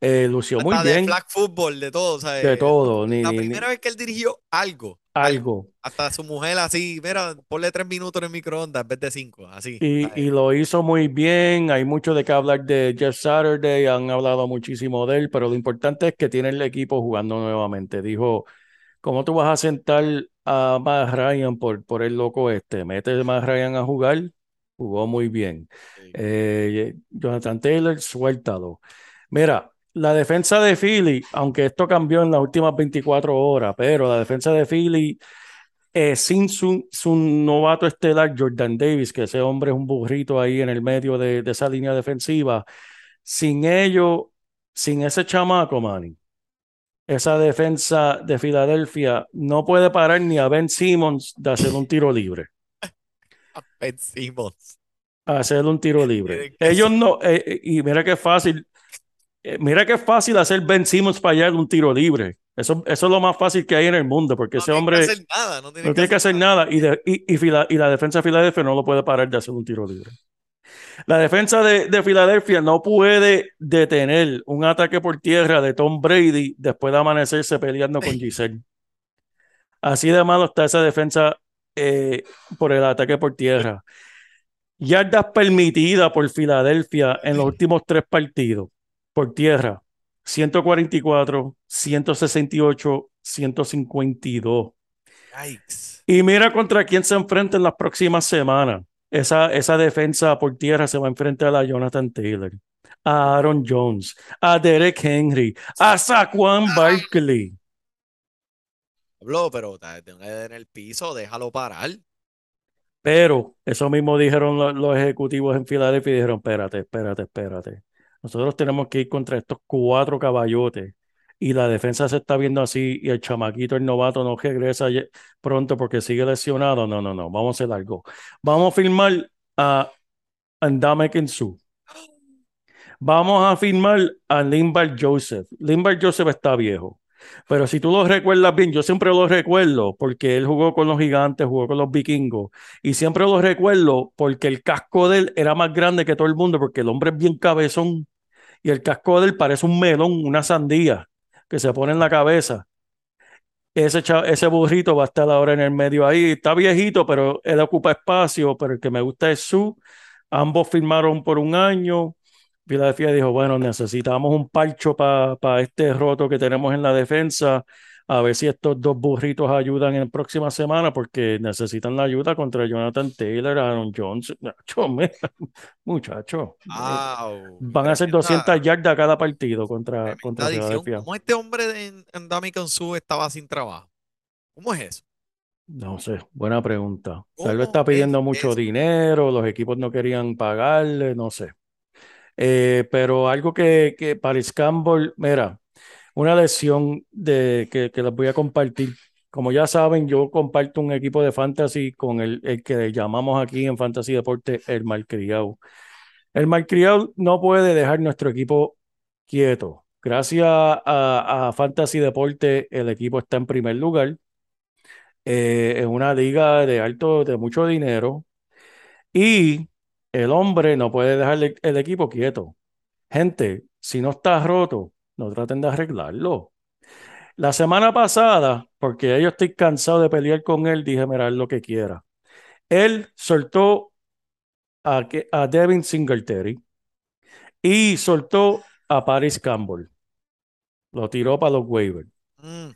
eh, lució muy Hasta de bien. flag football, de todo. sea, De todo, ni- la ni- primera ni- vez que él dirigió algo, algo. Hasta su mujer así, mira, ponle tres minutos en el microondas en vez de cinco, así. Y, y lo hizo muy bien. Hay mucho de qué hablar de Jeff Saturday. Han hablado muchísimo de él, pero lo importante es que tiene el equipo jugando nuevamente. Dijo, ¿cómo tú vas a sentar a Matt Ryan por, por el loco este? Mete a Matt Ryan a jugar. Jugó muy bien. Sí. Eh, Jonathan Taylor, suéltalo. Mira, la defensa de Philly, aunque esto cambió en las últimas 24 horas, pero la defensa de Philly, eh, sin su, su novato estelar Jordan Davis, que ese hombre es un burrito ahí en el medio de, de esa línea defensiva, sin ello, sin ese chamaco, Manny, esa defensa de Filadelfia no puede parar ni a Ben Simmons de hacer un tiro libre. <laughs> Ben Simmons. a hacer un tiro <laughs> libre. Que Ellos no, eh, eh, y mira qué fácil, eh, mira qué fácil hacer Ben Simmons de un tiro libre. Eso, eso es lo más fácil que hay en el mundo, porque No ese que hombre hacer nada, no tiene no tiene que hacer nada y, de- y, y, Fila- y la defensa de Filadelfia no lo puede parar de hacer un tiro libre. La defensa de, de Filadelfia no puede detener un ataque por tierra de Tom Brady después de amanecerse peleando con Giselle. Así de malo está esa defensa eh, por el ataque por tierra. Yardas permitidas por Filadelfia en los últimos tres partidos por tierra. 144, 168, 152. Yikes. Y mira contra quién se enfrenta en las próximas semanas. Esa, esa defensa por tierra se va a enfrentar a Jonathan Taylor, a Aaron Jones, a Derek Henry, a Saquon Barkley. Habló, pero en el piso, déjalo parar. Pero eso mismo dijeron lo- los, ejecutivos en Filadelfia y dijeron, espérate, espérate, espérate. Nosotros tenemos que ir contra estos cuatro caballotes y la defensa se está viendo así y el chamaquito, el novato, no regresa pronto porque sigue lesionado. No, no, no, vamos a hacer algo. Vamos a firmar a Andame Kensu. Vamos a firmar a Limbar Joseph. Limbar Joseph está viejo. Pero si tú lo recuerdas bien, yo siempre lo recuerdo porque él jugó con los gigantes, jugó con los vikingos. Y siempre lo recuerdo porque el casco de él era más grande que todo el mundo, porque el hombre es bien cabezón. Y el casco de él parece un melón, una sandía que se pone en la cabeza. Ese, ese burrito va a estar ahora en el medio ahí. Está viejito, pero él ocupa espacio. Pero el que me gusta es su. Ambos firmaron por un año. Filadelfia dijo, bueno, necesitamos un parcho para este roto que tenemos en la defensa. A ver si estos dos burritos ayudan en próxima semana porque necesitan la ayuda contra Jonathan Taylor, Aaron Jones. <laughs> Nacho, mira, Muchacho, eh, Wow, van a hacer tremenda- 200 yardas cada partido contra, contra. Filadelfia. ¿Cómo este hombre en, en Dami Su estaba sin trabajo? ¿Cómo es eso? No sé, buena pregunta. Tal vez ¿Cómo está pidiendo es mucho eso? dinero, los equipos no querían pagarle, no sé. Eh, pero algo que, que Paris Campbell, mira, una lección de, que, que les voy a compartir. Como ya saben, yo comparto un equipo de fantasy con el, el que llamamos aquí en Fantasy Deporte el malcriado. El malcriado no puede dejar nuestro equipo quieto. Gracias a, a Fantasy Deporte, el equipo está en primer lugar. Eh, en una liga de alto, de mucho dinero. Y el hombre no puede dejar el, el equipo quieto. Gente, si no está roto, no traten de arreglarlo. La semana pasada, porque yo estoy cansado de pelear con él, dije, mira, lo que quiera. Él soltó a, a Devin Singletary y soltó a Paris Campbell. Lo tiró para los waivers. Mm,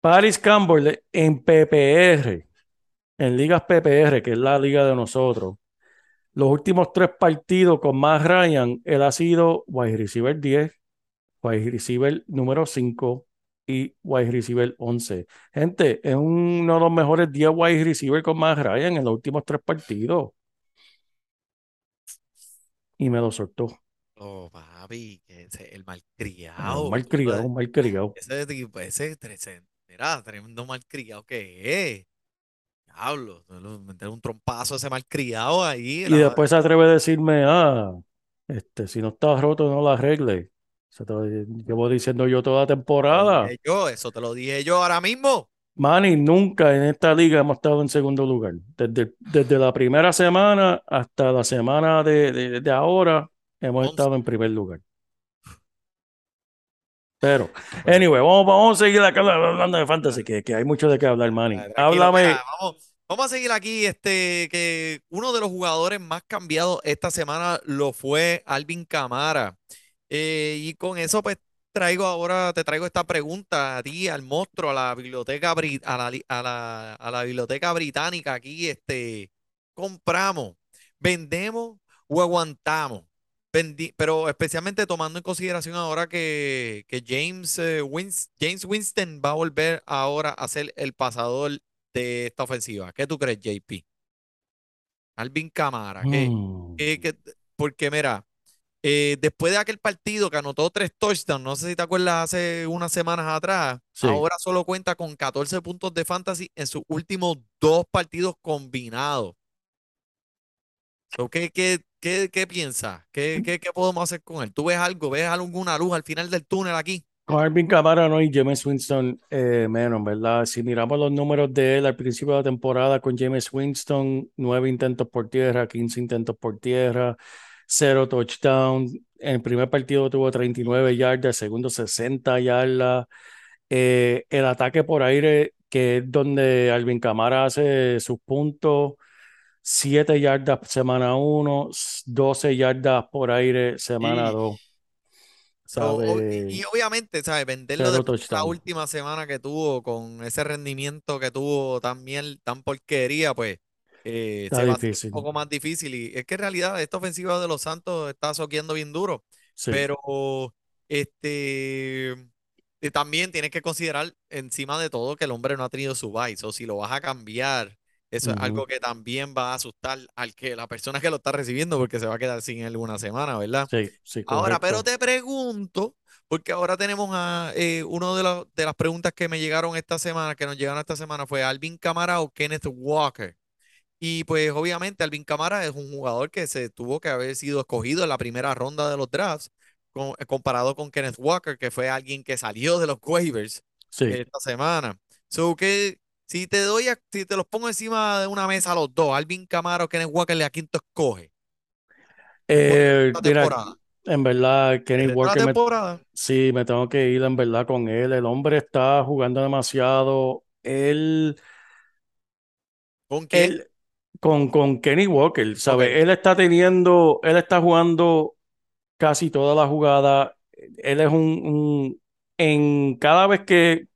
Paris Campbell en PPR, en ligas PPR, que es la liga de nosotros, los últimos tres partidos con más Ryan, él ha sido wide receiver 10, wide receiver número 5 y wide receiver 11. Gente, es uno de los mejores 10 wide receiver con más Ryan en los últimos tres partidos. Y me lo soltó. Oh, papi, ese- el Un malcriado. malcriado, tú un malcriado. Ese tipo, ese, ese, mira, tremendo malcriado que es. Diablo, meter un trompazo a ese malcriado ahí. Y la- después se atreve a decirme, ah, este, si no está roto, no lo arregle. Eso te lo llevo diciendo yo toda temporada. yo, eso te lo dije yo ahora mismo. Manny, nunca en esta liga hemos estado en segundo lugar. Desde, desde la primera semana hasta la semana de, de- de ahora, hemos estado en primer lugar. Pero, anyway, vamos, vamos a seguir acá hablando de fantasy, que, que hay mucho de qué hablar, Manny. Háblame. mira, vamos, vamos a seguir aquí. Este, que uno de los jugadores más cambiados esta semana lo fue Alvin Camara. Eh, y con eso, pues, traigo ahora, te traigo esta pregunta a ti, al monstruo, a la biblioteca, a la, a la, a la biblioteca británica aquí, este, compramos, vendemos o aguantamos. Vendi- pero especialmente tomando en consideración ahora que, que James, eh, Wins- James Winston va a volver ahora a ser el pasador de esta ofensiva. ¿Qué tú crees, JP? Alvin Camara, ¿qué, Mm, qué- qué- porque mira, eh, después de aquel partido que anotó tres touchdowns, no sé si te acuerdas hace unas semanas atrás, Sí. ahora solo cuenta con 14 puntos de fantasy en sus últimos dos partidos combinados. So, ¿qué, qué, qué, qué piensas? ¿Qué, qué, qué podemos hacer con él? ¿Tú ves algo? ¿Ves alguna luz al final del túnel aquí? Con Alvin Kamara no y James Winston eh, menos, ¿verdad? Si miramos los números de él al principio de la temporada con James Winston, nueve intentos por tierra, 15 intentos por tierra, cero touchdown. En el primer partido tuvo 39 yardas, el segundo 60 yardas. Eh, el ataque por aire, que es donde Alvin Kamara hace sus puntos, 7 yardas semana 1, 12 yardas por aire semana Y- 2. So, o- ¿Sabe? y, y obviamente, ¿sabes? Venderlo de la última semana que tuvo con ese rendimiento que tuvo también tan porquería, pues eh, se va un poco más difícil. Y es que en realidad esta ofensiva de los Santos está soqueando bien duro, Sí. pero este y también tienes que considerar encima de todo que el hombre no ha tenido su bye. O si lo vas a cambiar, eso es algo que también va a asustar al que la persona que lo está recibiendo porque se va a quedar sin él una semana, ¿verdad? Sí, sí, Ahora, pero te pregunto, porque ahora tenemos a eh, uno de, los- de las preguntas que me llegaron esta semana, que nos llegaron esta semana, fue Alvin Kamara o Kenneth Walker. Y pues obviamente Alvin Kamara es un jugador que se tuvo que haber sido escogido en la primera ronda de los drafts, con- comparado con Kenneth Walker, que fue alguien que salió de los waivers Sí. esta semana. So que si te doy, a- si te los pongo encima de una mesa a los dos, Alvin Kamara o Kenneth Walker, ¿a quién tú escoges? Eh, mira, en verdad, Kenny ¿El resto de la Walker, me- sí, me tengo que ir en verdad con él. El hombre está jugando demasiado. Él, ¿Con quién? él, con, con Kenny Walker, ¿sabes? Él está teniendo, él está jugando casi toda la jugada. Él es un, un- en cada vez que,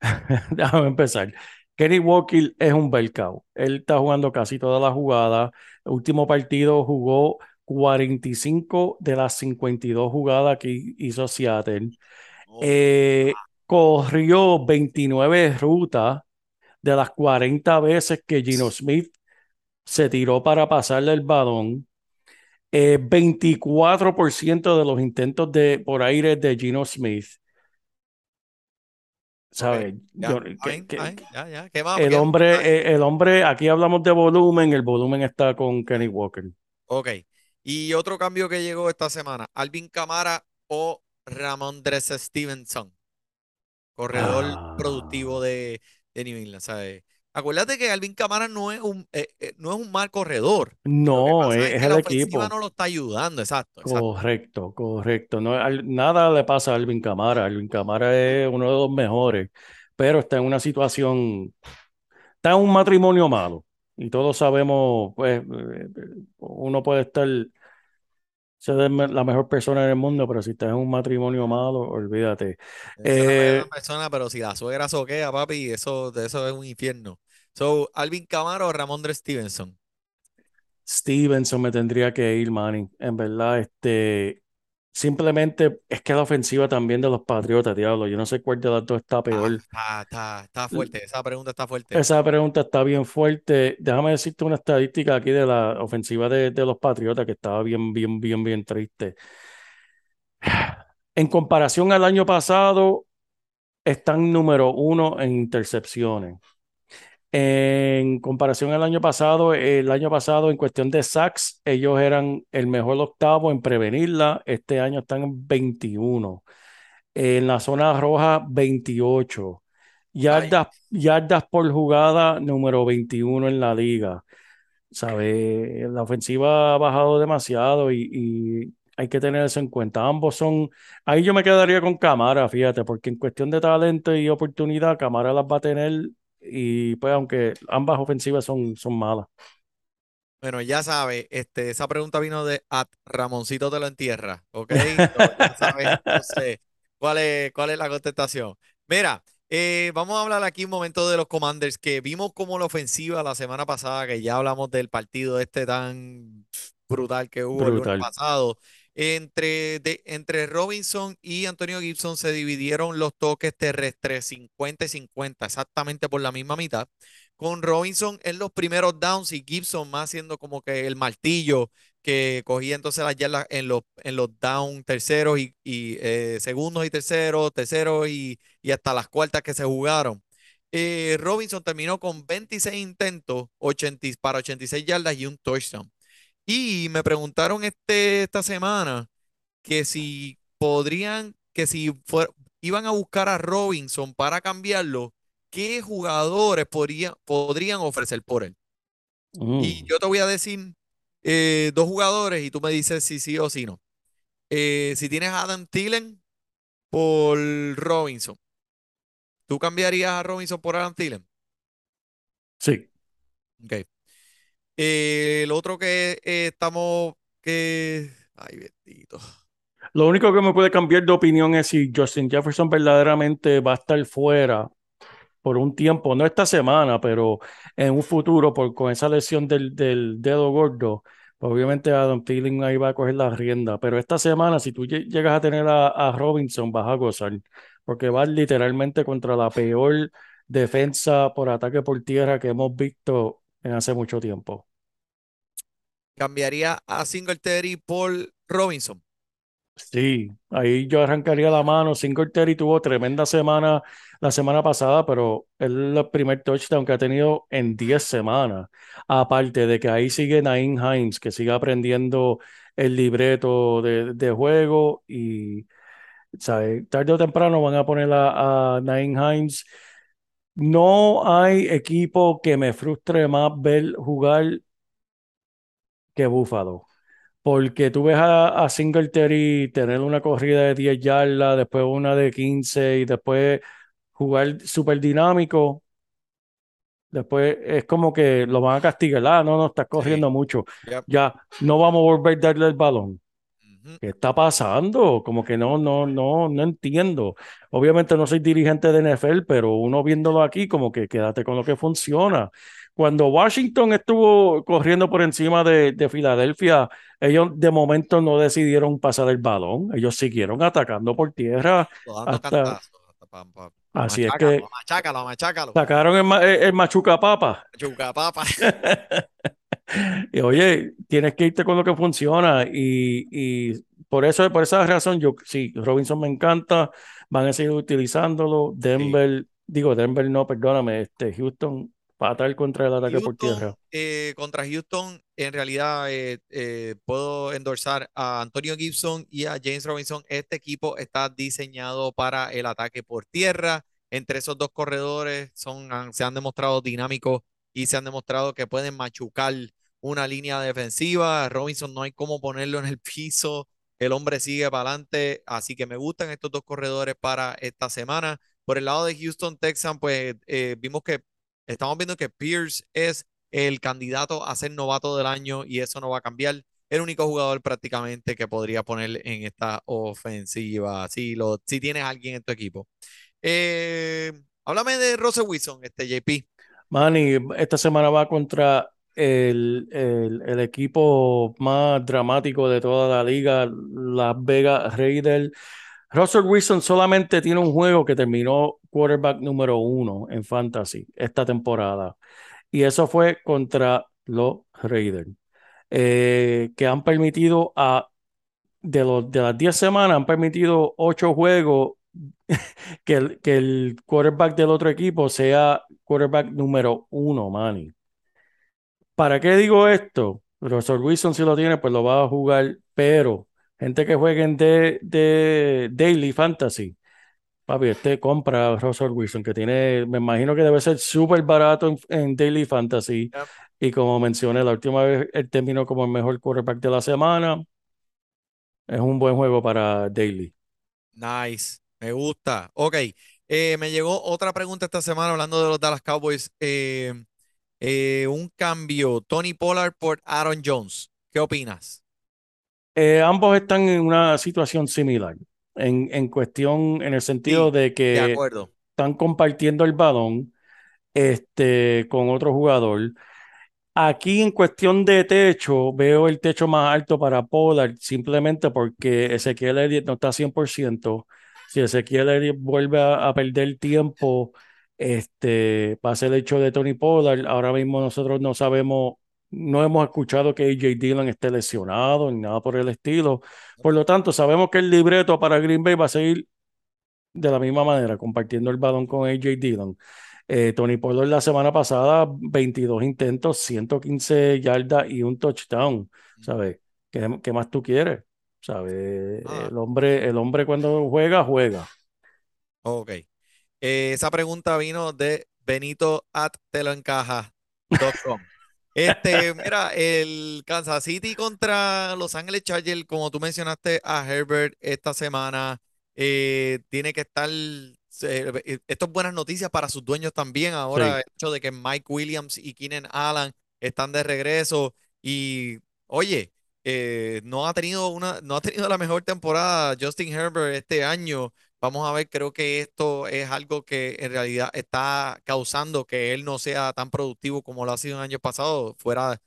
<laughs> déjame empezar. Kenny Walker es un belcao. Él está jugando casi toda la jugada. El último partido jugó 45 de las 52 jugadas que hizo Seattle. Oh, Eh, corrió 29 rutas de las 40 veces que Gino Smith se tiró para pasarle el balón. Eh, 24% de los intentos de, por aire de Gino Smith. ¿Sabes? el hombre, eh, el hombre, aquí hablamos de volumen, el volumen está con Kenny Walker. Ok. Y otro cambio que llegó esta semana, Alvin Kamara o Ramondres Stevenson, corredor Ah. productivo de, de New England, ¿sabes? Acuérdate que Alvin Kamara no es un, eh, eh, no es un mal corredor. No, es, es es que el la equipo. no lo está ayudando, exacto, exacto. Correcto, correcto. No, al- nada le pasa a Alvin Camara. Alvin Camara es uno de los mejores, pero está en una situación, está en un matrimonio malo. Y todos sabemos, pues, eh, uno puede estar, ser la mejor persona en el mundo, pero si estás en un matrimonio malo, olvídate. Es Eh, primera persona, pero si la suegra soquea, papi, eso, de eso es un infierno. So, Alvin Kamara o Ramondre Stevenson. Stevenson me tendría que ir, Manny. En verdad, este, simplemente es que la ofensiva también de los Patriotas, diablo. Yo no sé cuál de las dos está Ah, peor. está, está, está fuerte, esa pregunta está fuerte. Esa pregunta está bien fuerte. Déjame decirte una estadística aquí de la ofensiva de, de los Patriotas que estaba bien, bien, bien, bien triste. En comparación al año pasado, están número uno en intercepciones. En comparación al año pasado, el año pasado en cuestión de sacks, ellos eran el mejor octavo en prevenirla. Este año están en 21. En la zona roja, 28. Yardas, yardas por jugada, número 21 en la liga. ¿Sabe? La ofensiva ha bajado demasiado y, y hay que tener eso en cuenta. Ambos son. Ahí yo me quedaría con Camara, fíjate, porque en cuestión de talento y oportunidad, Camara las va a tener. Y pues, aunque ambas ofensivas son, son malas. Bueno, ya sabes, este, esa pregunta vino de at Ramoncito te lo entierra, ¿ok? <laughs> Ya sabes entonces cuál es, cuál es la contestación. Mira, eh, vamos a hablar aquí un momento de los Commanders, que vimos como la ofensiva la semana pasada, que ya hablamos del partido este tan brutal que hubo el lunes Brutal. pasado. Entre, entre Robinson y Antonio Gibson se dividieron los toques terrestres 50 y 50, exactamente por la misma mitad con Robinson en los primeros downs y Gibson más siendo como que el martillo que cogía entonces las yardas en los, en los downs terceros y, y, eh, segundos y terceros, terceros y, y hasta las cuartas que se jugaron. Eh, Robinson terminó con 26 intentos 80, para 86 yardas y un touchdown. Y me preguntaron este, esta semana que si podrían, que si fuer- iban a buscar a Robinson para cambiarlo, ¿qué jugadores podría- podrían ofrecer por él? Mm. Y yo te voy a decir eh, dos jugadores y tú me dices si sí o si no. Eh, si tienes a Adam Thielen por Robinson, ¿tú cambiarías a Robinson por Adam Thielen? Sí. Ok. Eh, el otro que eh, estamos, que, ay, bendito. Lo único que me puede cambiar de opinión es si Justin Jefferson verdaderamente va a estar fuera por un tiempo, no esta semana, pero en un futuro, por, con esa lesión del, del dedo gordo, pues obviamente Adam Thielen ahí va a coger la rienda. Pero esta semana, si tú lle- llegas a tener a, a Robinson, vas a gozar, porque vas literalmente contra la peor defensa por ataque por tierra que hemos visto en hace mucho tiempo. Cambiaría a Singletary por Robinson. Sí, ahí yo arrancaría la mano. Singletary tuvo tremenda semana la semana pasada, pero es el primer touchdown que ha tenido en 10 semanas. Aparte de que ahí sigue Naeem Hines, que sigue aprendiendo el libreto de, de juego y tarde o temprano van a poner a, a Naeem Hines. No hay equipo que me frustre más ver jugar que Buffalo. Porque tú ves a, a Singletary tener una corrida de 10 yardas, después una de 15 y después jugar súper dinámico. Después es como que lo van a castigar. Ah, no, no, estás corriendo Sí, mucho. yep, Ya, no vamos a volver a darle el balón. ¿Qué está pasando? Como que no, no, no, no entiendo. Obviamente no soy dirigente de NFL, pero uno viéndolo aquí, como que quédate con lo que funciona. Cuando Washington estuvo corriendo por encima de, de Filadelfia, ellos de momento no decidieron pasar el balón. Ellos siguieron atacando por tierra hasta. cantazos. hasta Así es que machácalo, machácalo. sacaron el, el- Machuca Papa. Chuca papa. <laughs> <laughs> Y oye, tienes que irte con lo que funciona y, y por eso, por esa razón, yo sí, Robinson me encanta, van a seguir utilizándolo. Sí. Denver, digo Denver no, perdóname, este Houston fatal contra el ataque por tierra. Eh, contra Houston, en realidad eh, eh, puedo endorsar a Antonio Gibson y a James Robinson. Este equipo está diseñado para el ataque por tierra. Entre esos dos corredores son, han- se han demostrado dinámicos y se han demostrado que pueden machucar una línea defensiva. Robinson no hay cómo ponerlo en el <laughs> piso. El hombre sigue para adelante. Así que me gustan estos dos corredores para esta semana. Por el lado de Houston Texans, pues eh, vimos que Estamos viendo que Pierce es el candidato a ser novato del año y eso no va a cambiar. El único jugador prácticamente que podría poner en esta ofensiva, si, lo, si tienes a alguien en tu equipo. Eh, háblame de Russell Wilson, este JP. Manny, esta semana va contra el, el, equipo más dramático de toda la liga, Las Vegas Raiders. Russell Wilson solamente tiene un juego que terminó quarterback número uno en Fantasy esta temporada. Y eso fue contra los Raiders, eh, que han permitido a, de, los, de las 10 semanas, han permitido 8 juegos <laughs> que el, que el quarterback del otro equipo sea quarterback número uno, Manny. ¿Para qué digo esto? Russell Wilson si lo tiene, pues lo va a jugar, pero gente que jueguen de, de Daily Fantasy, papi, este compra a Russell Wilson, que tiene, me imagino que debe ser súper barato en, en Daily Fantasy. Yep. Y como mencioné, la última vez él terminó como el mejor quarterback de la semana. Es un buen juego para Daily. Nice, me gusta. Ok, eh, me llegó otra pregunta esta semana hablando de los Dallas Cowboys. Eh, eh, un cambio, Tony Pollard por Aaron Jones. ¿Qué opinas? Ambos están en una situación similar, en, en cuestión, en el sentido Sí, de de que acuerdo. están compartiendo el balón este, con otro jugador. Aquí en cuestión de techo, veo el techo más alto para Pollard, simplemente porque Ezequiel Elliott no está 100%. Si Ezequiel vuelve a, a perder tiempo, este, pasa el hecho de Tony Pollard. Ahora mismo nosotros no sabemos, no hemos escuchado que AJ Dillon esté lesionado ni nada por el estilo. Por lo tanto, sabemos que el libreto para Green Bay va a seguir de la misma manera, compartiendo el balón con AJ Dillon. Eh, Tony Pollard la semana pasada, 22 intentos, 115 yardas y un touchdown, ¿sabes? ¿Qué, qué más tú quieres? ¿Sabes? Ah, El hombre, el hombre cuando juega, juega. ok. Eh, esa pregunta vino de Benito at teloencaja.com. Este, <laughs> mira, el Kansas City contra Los Ángeles Chargers, como tú mencionaste a Herbert esta semana, eh, tiene que estar. eh, esto es buenas noticias para sus dueños también. Ahora, Sí, el hecho de que Mike Williams y Keenan Allen están de regreso. Y, oye, eh, no ha tenido una, no ha tenido la mejor temporada Justin Herbert este año. Vamos a ver, creo que esto es algo que en realidad está causando que él no sea tan productivo como lo ha sido en años pasados. Fuera,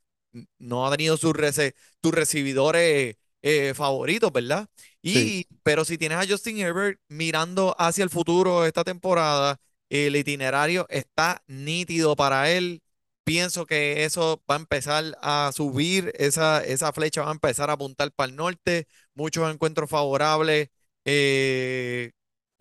no ha tenido sus, rece- sus recibidores eh, favoritos, ¿verdad? sí, Y, pero si tienes a Justin Herbert mirando hacia el futuro esta temporada, el itinerario está nítido para él. Pienso que eso va a empezar a subir, esa, esa flecha va a empezar a apuntar para el norte, muchos encuentros favorables eh,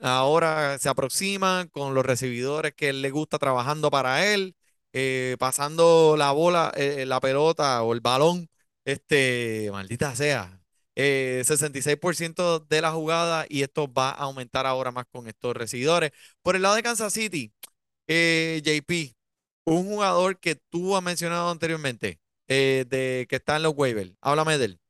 ahora se aproximan con los recibidores que él le gusta trabajando para él, eh, pasando la bola, eh, la pelota o el balón, este, maldita sea, eh, 66% de la jugada y esto va a aumentar ahora más con estos recibidores. Por el lado de Kansas City, JP, un jugador que tú has mencionado anteriormente, eh, de, que está en los waivers, háblame de él.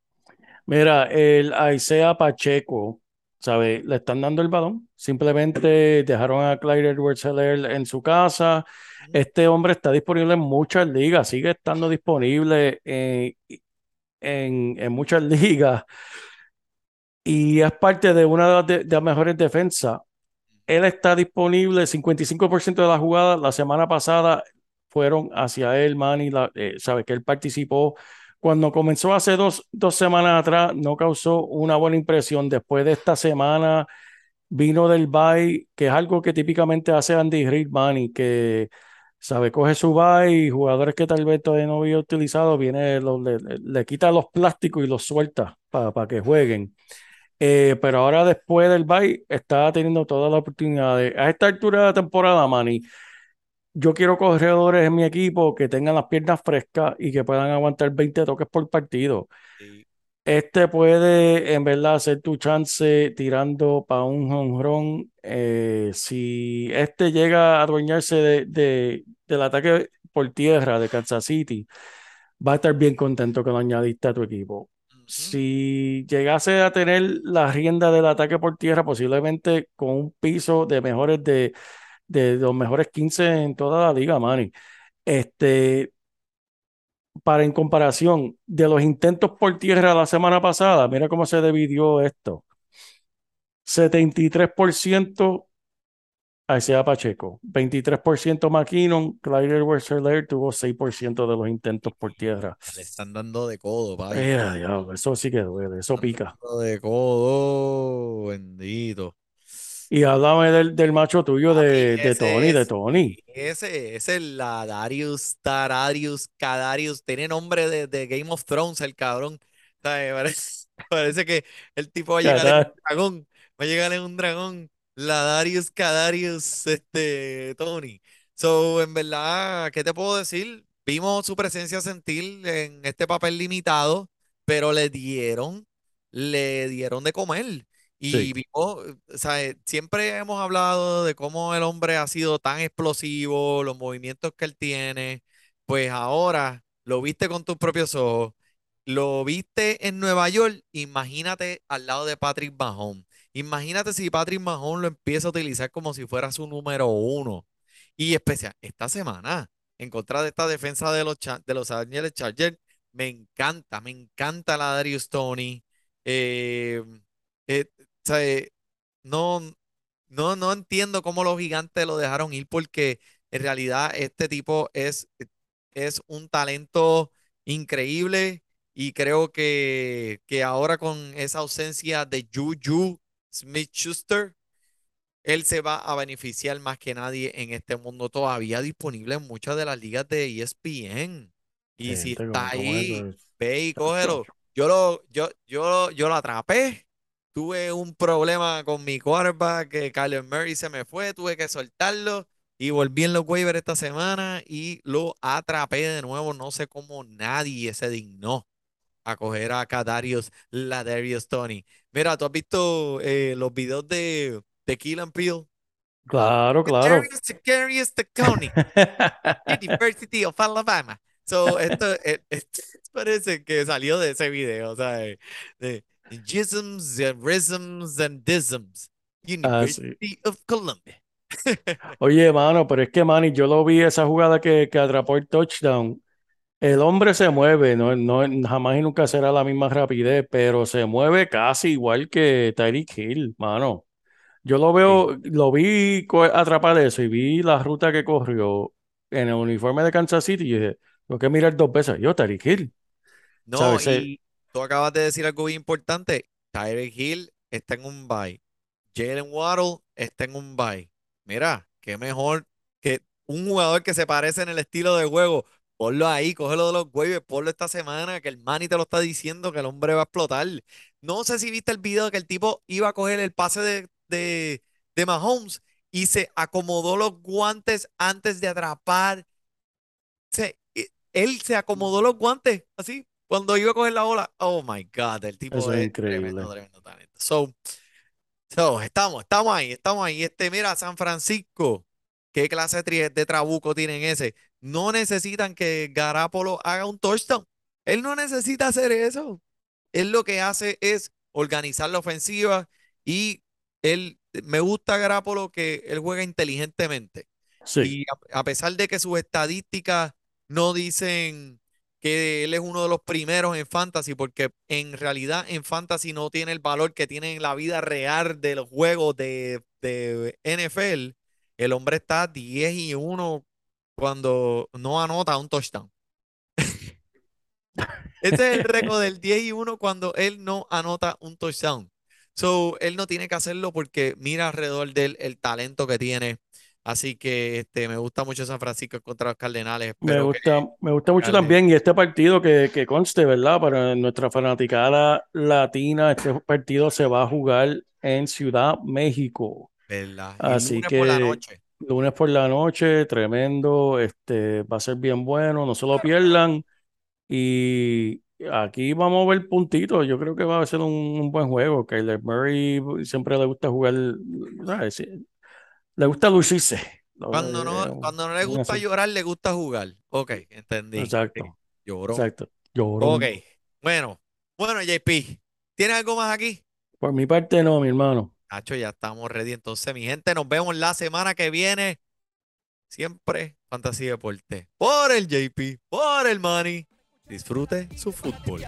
Mira, el Isaiah Pacheco, ¿sabe? Le están dando el balón. Simplemente dejaron a Clyde Edwards-Helaire en su casa. Este hombre está disponible en muchas ligas, sigue estando disponible en, en, en muchas <laughs> ligas y es parte de una de las, de- de las mejores defensas. Él está disponible, 55% de las jugadas la semana pasada fueron hacia él, Manny, la, eh, que él participó. Cuando comenzó hace dos, dos semanas atrás, no causó una buena impresión. Después de esta semana, vino del bye, que es algo que típicamente hace Andy Reid, Manny, que sabe, coge su bye jugadores que tal vez todavía no había utilizado, viene, le, le- quita los plásticos y los suelta para que jueguen. Eh, pero ahora después del bye está teniendo todas las oportunidades. A esta altura de la temporada, Manny, yo quiero corredores en mi equipo que tengan las piernas frescas y que puedan aguantar 20 toques por partido. Sí. Este puede, en verdad, ser tu chance tirando para un jonrón. Eh, si este llega a adueñarse de, de- del ataque por tierra de Kansas City, va a estar bien contento que lo añadiste a tu equipo. Si llegase a tener la rienda del ataque por tierra, posiblemente con un piso de mejores de, de los mejores 15 en toda la liga, Manny. Este, para en comparación de los intentos por tierra la semana pasada, mira cómo se dividió esto. 73% Isaiah Pacheco, 23% McKinnon, Clyde Edwards-Helaire tuvo 6% de los intentos por tierra. Le están dando de codo. Eh, diablo, eso sí que duele, eso Están pica. de codo, bendito. Y háblame del, del macho tuyo de, de ese Tony, de Tony. ese es el Darius, Tararius, Cadarius, tiene nombre de, de Game of Thrones, el cabrón. ¿Sabe? Parece, <laughs> parece que el tipo va a llegar en un dragón, va a llegar en un dragón, la Darius, Cadarius, este, Tony. So, en verdad, ¿qué te puedo decir? Vimos su presencia sentir en este papel limitado, pero le dieron, le dieron de comer. Y vimos, o sea, eh, siempre hemos hablado de cómo el hombre ha sido tan explosivo, los movimientos que él tiene. Pues ahora lo viste con tus propios ojos, lo viste en Nueva York. Imagínate al lado de Patrick Mahomes. Imagínate si Patrick Mahomes lo empieza a utilizar como si fuera su número uno. Y especial, esta semana, en contra de esta defensa de los, de los Angeles Chargers, me encanta, me encanta la Darius Tony. Eh, eh, sea, eh, no, no, no entiendo cómo los gigantes lo dejaron ir porque en realidad este tipo es, es un talento increíble y creo que, que ahora con esa ausencia de Juju Smith-Schuster, él se va a beneficiar más que nadie en este mundo todavía disponible en muchas de las ligas de ESPN. Y si está ahí, ve y cógelo. Yo lo, yo, yo, yo lo atrapé. Tuve un problema con mi quarterback, que Kyler Murray se me fue, tuve que soltarlo y volví en los waivers esta semana y lo atrapé de nuevo. No sé cómo nadie se dignó a coger a Kadarius Ladarius Tony. Mira, ¿tú has visto eh, los videos de, de Key and Peele? Claro, claro. Kadarius Tony, <laughs> University of Alabama. So, esto, eh, <laughs> esto parece que salió de ese video, o sea, de Jisms and Rhythms and Disms, Ah, sí. University of Columbia. <laughs> Oye, mano, pero es que, Manny, yo lo vi esa jugada que, que atrapó el touchdown. El hombre se mueve, no, no, jamás y nunca será la misma rapidez, pero se mueve casi igual que Tyreek Hill, mano. Yo lo Sí. veo, lo vi atrapar eso y vi la ruta que corrió en el uniforme de Kansas City y dije, tengo que mirar dos veces. Yo, Tyreek Hill, No, ¿sabes? Y tú acabas de decir algo bien importante. Tyreek Hill está en un bye. Jalen Waddle está en un bye. Mira, qué mejor que un jugador que se parece en el estilo de juego Ponlo ahí, cógelo de los waivers, ponlo esta semana, que el Manny te lo está diciendo que el hombre va a explotar. No sé si viste el video de que el tipo iba a coger el pase de, de, de Mahomes y se acomodó los guantes antes de atrapar. Se- eh, él se acomodó los guantes así cuando iba a coger la bola. Oh my God, el tipo Eso es es tremendo, increíble. tremendo talento. So, so, estamos, estamos ahí, estamos ahí. Este, mira, San Francisco, ¿qué clase de, trabuco tienen ese? No necesitan que Garapolo haga un touchdown. Él no necesita hacer eso. Él lo que hace es organizar la ofensiva y él, me gusta Garapolo que él juega inteligentemente. Sí, Y a, a pesar de que sus estadísticas no dicen que él es uno de los primeros en fantasy, porque en realidad en fantasy no tiene el valor que tiene en la vida real de los juegos de, de NFL, el hombre está 10 y 1 cuando no anota un touchdown. <laughs> Ese es el récord del 10 y 1 cuando él no anota un touchdown. So, él no tiene que hacerlo porque mira alrededor de él el talento que tiene. Así que este, me gusta mucho San Francisco contra los Cardenales. me Espero que gusta, me gusta mucho Dale. también. Y este partido que, que conste, ¿verdad? Para nuestra fanaticada latina, este partido se va a jugar en Ciudad México. ¿verdad? Así lunes por la que noche. lunes por la noche, tremendo, este, va a ser bien bueno, no se lo pierdan. Y aquí vamos a ver puntitos. Yo creo que va a ser un, un buen juego. Kyler Murray siempre le gusta jugar, ¿sabes? Le gusta lucirse. Cuando no, eh, cuando no le gusta así. llorar, le gusta jugar. Ok, entendí. Exacto, Lloró. exacto. Llorón. Ok, bueno, bueno, JP, ¿tienes algo más aquí? Por mi parte, no, mi hermano. Nacho, ya estamos ready. Entonces, mi gente, nos vemos la semana que viene. Siempre Fantasía Deporte. Por el JP, por el Money disfrute su fútbol.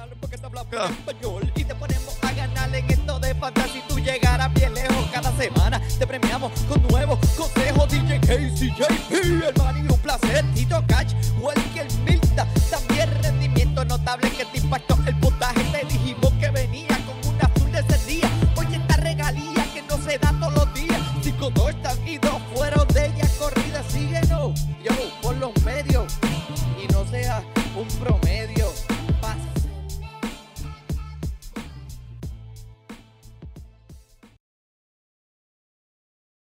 Y te ponemos a ganar en esto de fantasía. Si tú llegaras bien lejos cada semana, te premiamos con nuevos consejos. DJ KCJP, el man y un placer. Tito Cash, Welker Milta. También rendimiento notable que te impactó el